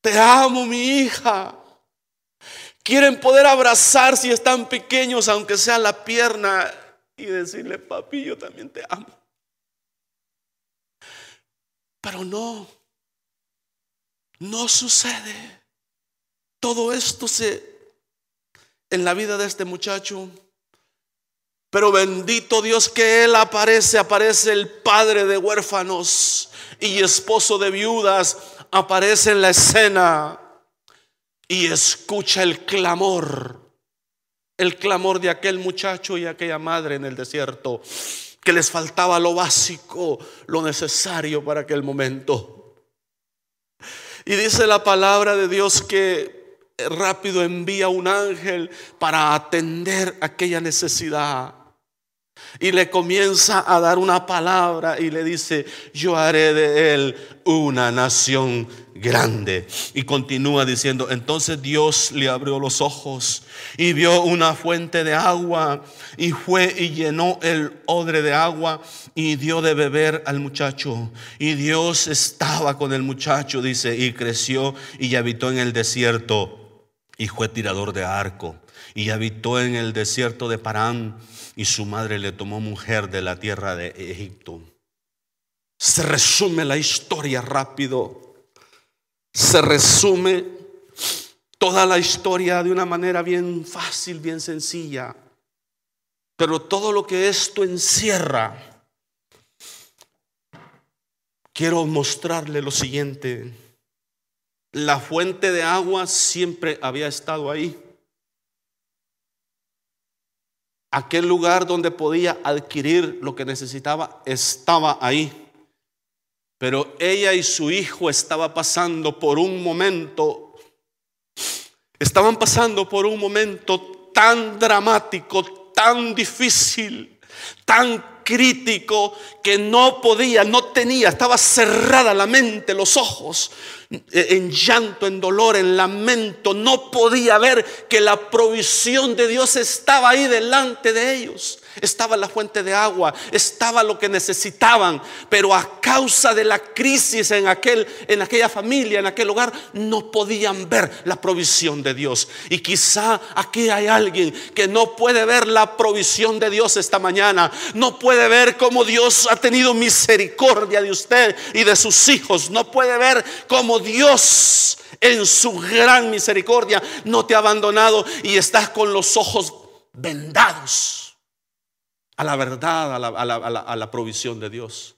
te amo mi hija. Quieren poder abrazar si están pequeños, aunque sea la pierna, y decirle, papi, yo también te amo. Pero no, no sucede. Todo esto se en la vida de este muchacho. Pero bendito Dios que Él aparece, aparece el padre de huérfanos y esposo de viudas, aparece en la escena y escucha el clamor, el clamor de aquel muchacho y aquella madre en el desierto, que les faltaba lo básico, lo necesario para aquel momento. Y dice la palabra de Dios que rápido envía un ángel para atender aquella necesidad. Y le comienza a dar una palabra y le dice, yo haré de él una nación grande. Y continúa diciendo, entonces Dios le abrió los ojos y vio una fuente de agua y fue y llenó el odre de agua y dio de beber al muchacho. Y Dios estaba con el muchacho, dice, y creció y habitó en el desierto y fue tirador de arco y habitó en el desierto de Parán y su madre le tomó mujer de la tierra de Egipto. Se resume la historia rápido. Se resume toda la historia de una manera bien fácil, bien sencilla. Pero todo lo que esto encierra, quiero mostrarle lo siguiente. La fuente de agua siempre había estado ahí. Aquel lugar donde podía adquirir lo que necesitaba estaba ahí. Pero ella y su hijo estaban pasando por un momento, estaban pasando por un momento tan dramático, tan difícil, tan crítico que no podía, no tenía, estaba cerrada la mente, los ojos, en llanto, en dolor, en lamento, no podía ver que la provisión de Dios estaba ahí delante de ellos. Estaba la fuente de agua, estaba lo que necesitaban, pero a causa de la crisis en, aquel, en aquella familia, en aquel hogar, no podían ver la provisión de Dios. Y quizá aquí hay alguien que no puede ver la provisión de Dios esta mañana, no puede ver cómo Dios ha tenido misericordia de usted y de sus hijos, no puede ver cómo Dios en su gran misericordia no te ha abandonado y estás con los ojos vendados a la verdad, a la, provisión de Dios.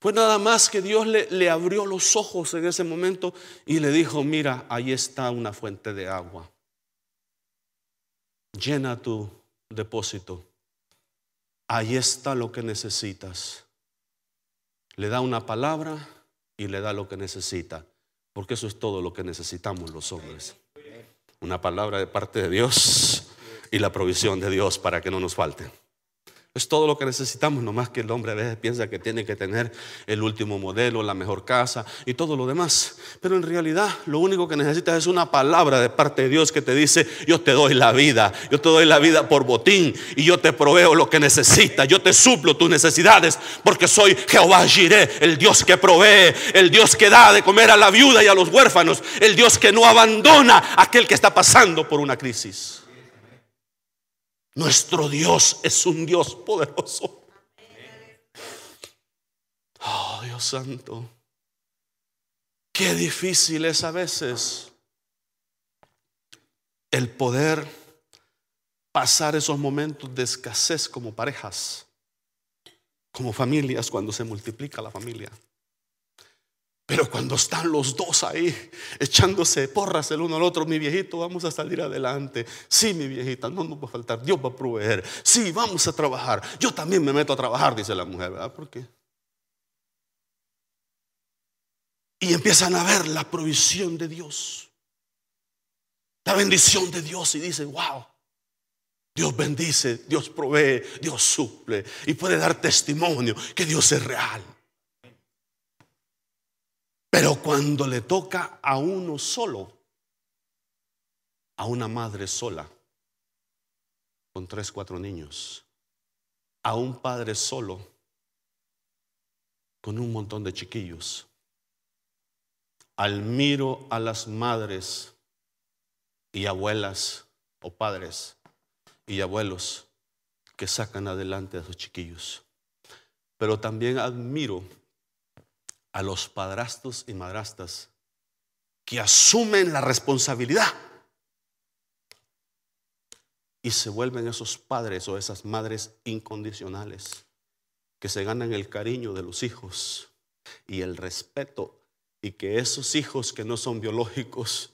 Fue nada más que Dios le, le, abrió los ojos en ese momento y le dijo, mira, ahí está una fuente de agua. Llena tu depósito. Ahí está lo que necesitas. Le da una palabra y le da lo que necesita. Porque eso es todo lo que necesitamos los hombres. Una palabra de parte de Dios y la provisión de Dios para que no nos falte. Es todo lo que necesitamos, nomás que el hombre a veces piensa que tiene que tener el último modelo, la mejor casa y todo lo demás. Pero en realidad lo único que necesitas es una palabra de parte de Dios que te dice, yo te doy la vida, yo te doy la vida por botín y yo te proveo lo que necesitas, yo te suplo tus necesidades porque soy Jehová Jireh, el Dios que provee, el Dios que da de comer a la viuda y a los huérfanos, el Dios que no abandona a aquel que está pasando por una crisis. Nuestro Dios es un Dios poderoso. Oh, Dios santo. Qué difícil es a veces el poder pasar esos momentos de escasez como parejas, como familias, cuando se multiplica la familia. Pero cuando están los dos ahí echándose porras el uno al otro, mi viejito, vamos a salir adelante. Sí, mi viejita, no nos va a faltar, Dios va a proveer. Sí, vamos a trabajar. Yo también me meto a trabajar, dice la mujer, ¿verdad? ¿Por qué? Y empiezan a ver la provisión de Dios, la bendición de Dios y dicen, wow. Dios bendice, Dios provee, Dios suple y puede dar testimonio que Dios es real. Pero cuando le toca a uno solo, a una madre sola, con tres, cuatro niños, a un padre solo, con un montón de chiquillos, admiro a las madres y abuelas o padres y abuelos que sacan adelante a sus chiquillos. Pero también admiro a los padrastros y madrastas que asumen la responsabilidad y se vuelven esos padres o esas madres incondicionales que se ganan el cariño de los hijos y el respeto y que esos hijos que no son biológicos,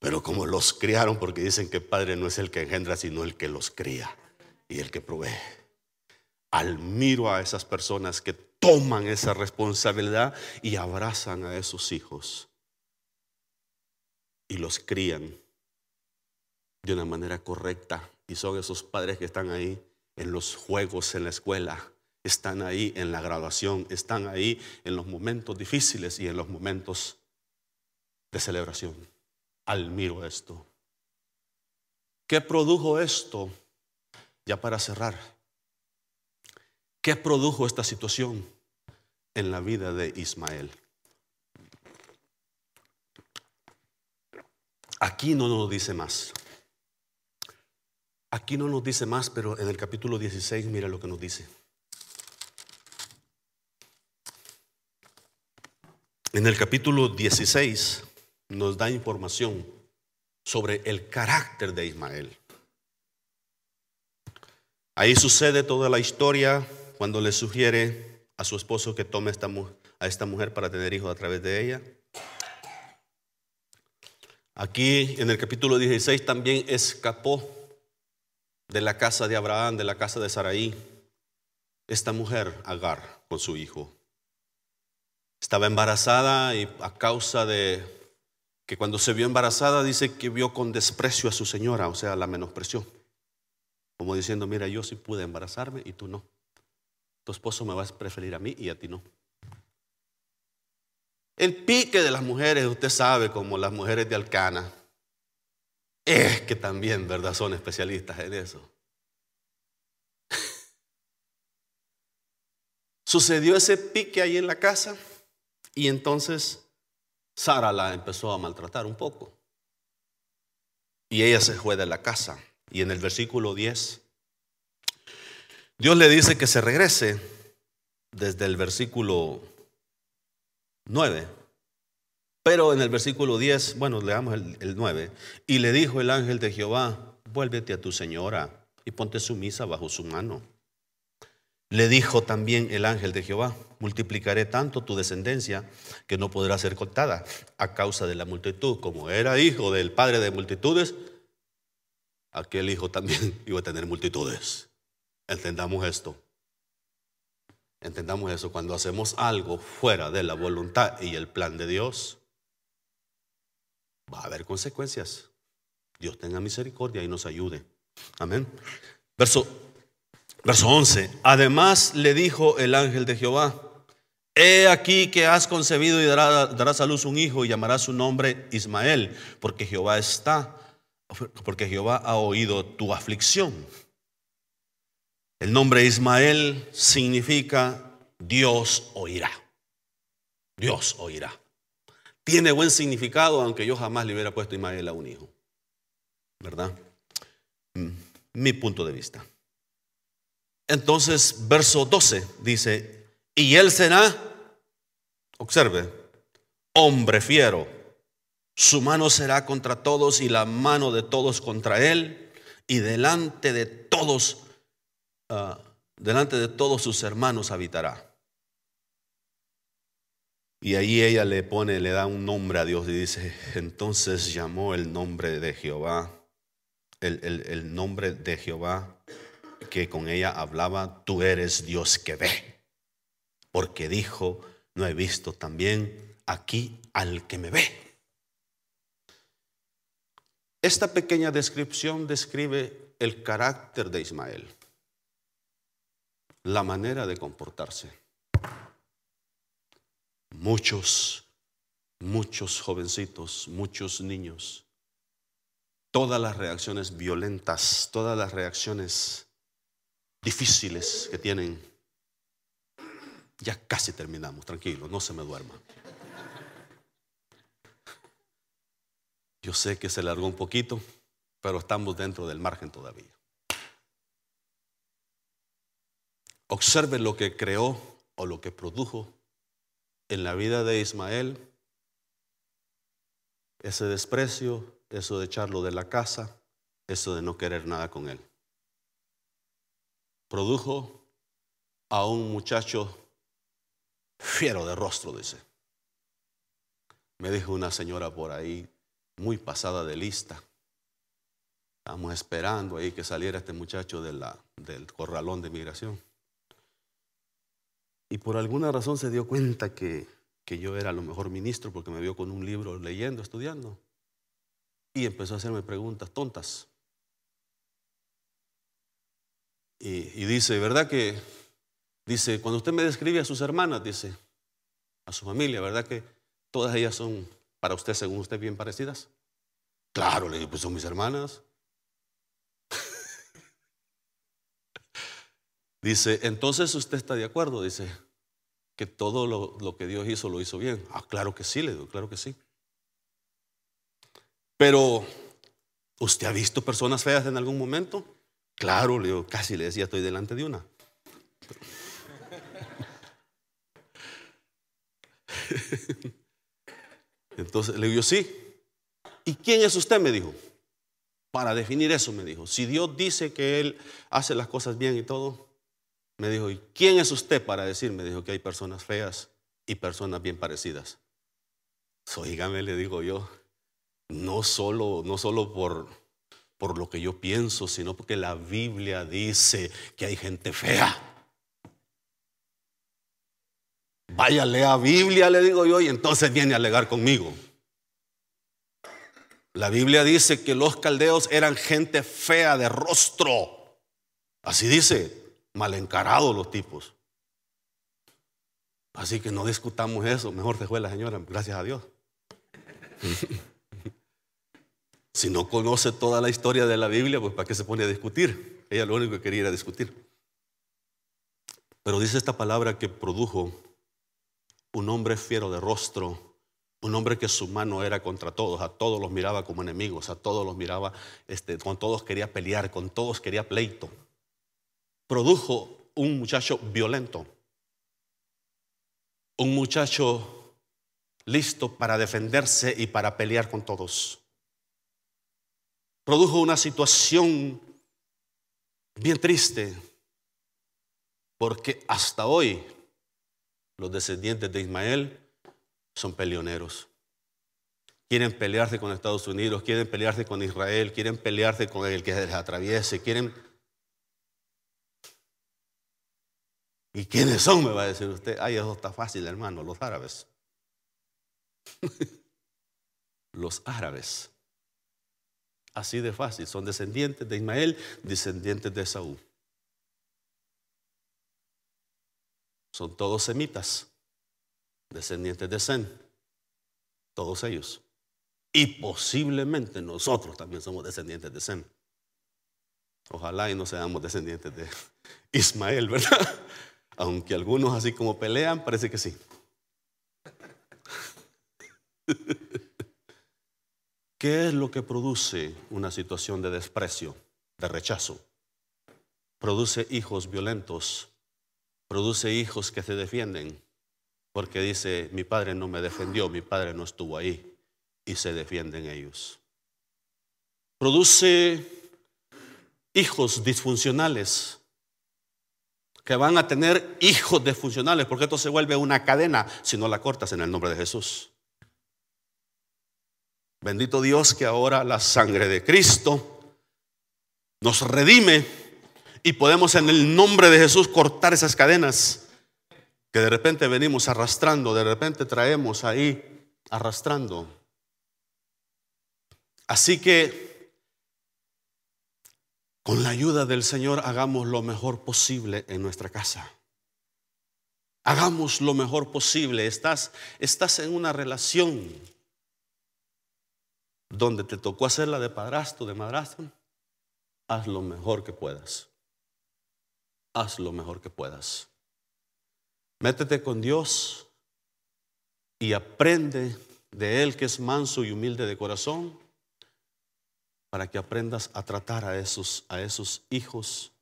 pero como los criaron porque dicen que padre no es el que engendra, sino el que los cría y el que provee. Admiro a esas personas que toman esa responsabilidad y abrazan a esos hijos y los crían de una manera correcta. Y son esos padres que están ahí en los juegos en la escuela, están ahí en la graduación, están ahí en los momentos difíciles y en los momentos de celebración. Admiro esto. ¿Qué produjo esto? Ya para cerrar. ¿Qué produjo esta situación en la vida de Ismael? Aquí no nos dice más. Aquí no nos dice más, pero en el capítulo 16 mira lo que nos dice. En el capítulo 16 nos da información sobre el carácter de Ismael. Ahí sucede toda la historia cuando le sugiere a su esposo que tome a esta mujer para tener hijos a través de ella. Aquí en el capítulo 16 también escapó de la casa de Abraham, de la casa de Saraí, esta mujer, Agar, con su hijo. Estaba embarazada y a causa de que cuando se vio embarazada dice que vio con desprecio a su señora, o sea, la menospreció. Como diciendo, mira, yo sí pude embarazarme y tú no. Tu esposo me vas a preferir a mí y a ti no. El pique de las mujeres, usted sabe, como las mujeres de Alcana, es que también, ¿verdad? Son especialistas en eso. (laughs) Sucedió ese pique ahí en la casa y entonces Sara la empezó a maltratar un poco. Y ella se fue de la casa. Y en el versículo 10, Dios le dice que se regrese desde el versículo 9 pero en el versículo 10, bueno, leamos el, el 9. Y le dijo el ángel de Jehová, vuélvete a tu señora y ponte sumisa bajo su mano. Le dijo también el ángel de Jehová, multiplicaré tanto tu descendencia que no podrá ser contada a causa de la multitud. Como era hijo del padre de multitudes, aquel hijo también (laughs) iba a tener multitudes. Entendamos esto. Entendamos eso. Cuando hacemos algo fuera de la voluntad y el plan de Dios, va a haber consecuencias. Dios tenga misericordia y nos ayude. Amén. Verso, verso 11. Además le dijo el ángel de Jehová, he aquí que has concebido y darás a luz un hijo y llamarás su nombre Ismael, porque Jehová está, porque Jehová ha oído tu aflicción. El nombre Ismael significa Dios oirá. Dios oirá tiene buen significado, aunque yo jamás le hubiera puesto Ismael a un hijo. ¿Verdad? Mm, mi punto de vista. Entonces, verso 12 dice, y él será, observe, hombre fiero, su mano será contra todos y la mano de todos contra él, y delante de todos, ah, delante de todos sus hermanos habitará. Y ahí ella le pone, le da un nombre a Dios y dice, entonces llamó el nombre de Jehová, el, el, nombre de Jehová que con ella hablaba, tú eres Dios que ve. Porque dijo, no he visto también aquí al que me ve. Esta pequeña descripción describe el carácter de Ismael, la manera de comportarse muchos, muchos jovencitos, muchos niños, todas las reacciones violentas, todas las reacciones difíciles que tienen. Ya casi terminamos, tranquilo, no se me duerma. Yo sé que se largó un poquito, pero estamos dentro del margen todavía. Observe lo que creó o lo que produjo en la vida de Ismael ese desprecio, eso de echarlo de la casa, eso de no querer nada con él. Produjo a un muchacho fiero de rostro, dice. Me dijo una señora por ahí, muy pasada de lista. Estamos esperando ahí que saliera este muchacho del corralón de migración. Y por alguna razón se dio cuenta que, que yo era lo mejor ministro porque me vio con un libro leyendo, estudiando. Y empezó a hacerme preguntas tontas. Y, y dice, ¿verdad que? Dice, cuando usted me describe a sus hermanas, dice, a su familia, ¿verdad que todas ellas son para usted, según usted, bien parecidas? Claro, le digo, pues son mis hermanas. Dice, entonces usted está de acuerdo, dice, que todo lo, lo, que Dios hizo lo hizo bien. Ah, claro que sí, le digo, claro que sí. Pero, ¿usted ha visto personas feas en algún momento? Claro, le digo, casi le decía, estoy delante de una. (laughs) Entonces le digo, sí. ¿Y quién es usted? Me dijo. Para definir eso, me dijo. Si Dios dice que Él hace las cosas bien y todo, me dijo, ¿y quién es usted para decir? Me dijo que hay personas feas y personas bien parecidas. Oígame, le digo yo, no solo, no solo por, por lo que yo pienso, sino porque la Biblia dice que hay gente fea. Vaya, lea Biblia, le digo yo, y entonces viene a alegar conmigo. La Biblia dice que los caldeos eran gente fea de rostro. Así dice, mal encarados los tipos. Así que no discutamos eso, mejor se fue la señora, gracias a Dios. (laughs) si no conoce toda la historia de la Biblia, pues ¿para qué se pone a discutir? Ella lo único que quería era discutir. Pero dice esta palabra que produjo un hombre fiero de rostro, un hombre que su mano era contra todos, a todos los miraba como enemigos, a todos los miraba, este, con todos quería pelear, con todos quería pleito. Produjo un muchacho violento, un muchacho listo para defenderse y para pelear con todos. Produjo una situación bien triste, porque hasta hoy los descendientes de Ismael son peleoneros. Quieren pelearse con Estados Unidos, quieren pelearse con Israel, quieren pelearse con el que les atraviese, quieren... ¿Y quiénes son? Me va a decir usted. Ay, eso está fácil, hermano, los árabes. (laughs) los árabes. Así de fácil. Son descendientes de Ismael, descendientes de Saúl. Son todos semitas, descendientes de Zen, todos ellos. Y posiblemente nosotros también somos descendientes de Zen. Ojalá y no seamos descendientes de (laughs) Ismael, ¿verdad? Aunque algunos así como pelean, parece que sí. ¿Qué es lo que produce una situación de desprecio, de rechazo? Produce hijos violentos, produce hijos que se defienden, porque dice, mi padre no me defendió, mi padre no estuvo ahí, y se defienden ellos. Produce hijos disfuncionales, que van a tener hijos disfuncionales, porque esto se vuelve una cadena si no la cortas en el nombre de Jesús. Bendito Dios que ahora la sangre de Cristo nos redime y podemos en el nombre de Jesús cortar esas cadenas que de repente venimos arrastrando, de repente traemos ahí arrastrando. Así que con la ayuda del Señor hagamos lo mejor posible en nuestra casa. Hagamos lo mejor posible. Estás, en una relación donde te tocó hacer la de padrastro, de madrastro. Haz lo mejor que puedas haz lo mejor que puedas. Métete con Dios y aprende de Él que es manso y humilde de corazón para que aprendas a tratar a esos, a esos hijos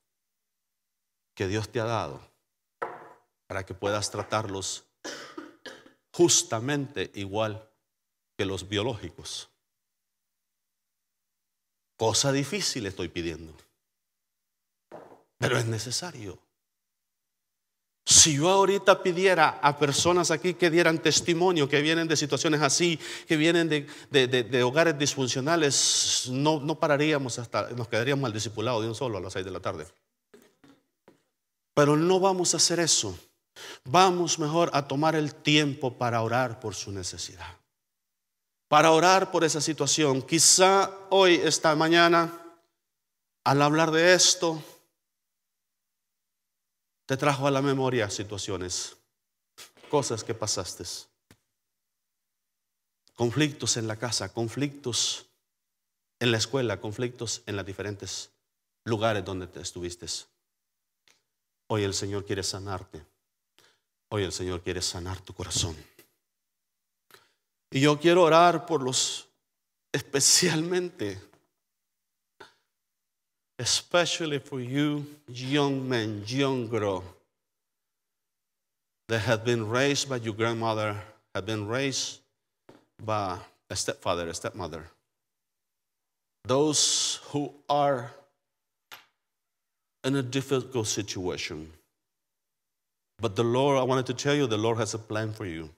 que Dios te ha dado, para que puedas tratarlos justamente igual que los biológicos. Cosa difícil estoy pidiendo pero es necesario. Si yo ahorita pidiera a personas aquí que dieran testimonio, que vienen de situaciones así, que vienen de, hogares disfuncionales, no, no pararíamos hasta, nos quedaríamos al discipulado de un solo a las seis de la tarde. Pero no vamos a hacer eso. Vamos mejor a tomar el tiempo para orar por su necesidad. para orar por esa situación. Quizá hoy, esta mañana, al hablar de esto, te trajo a la memoria situaciones, cosas que pasaste. Conflictos en la casa, conflictos en la escuela, conflictos en los diferentes lugares donde te estuviste. Hoy el Señor quiere sanarte. Hoy el Señor quiere sanar tu corazón. Y yo quiero orar por los especialmente especially for you young men, young girl that have been raised by your grandmother, have been raised by a stepfather, a stepmother. Those who are in a difficult situation. But the Lord, I wanted to tell you, the Lord has a plan for you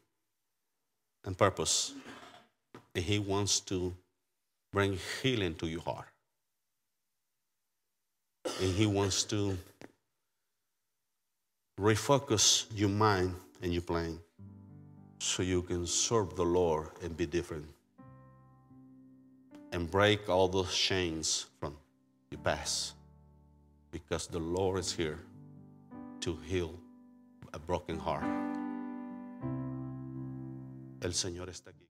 and purpose. And He wants to bring healing to your heart. And He wants to refocus your mind and your plan so you can serve the Lord and be different. And break all those chains from your past. Because the Lord is here to heal a broken heart. El Señor está aquí.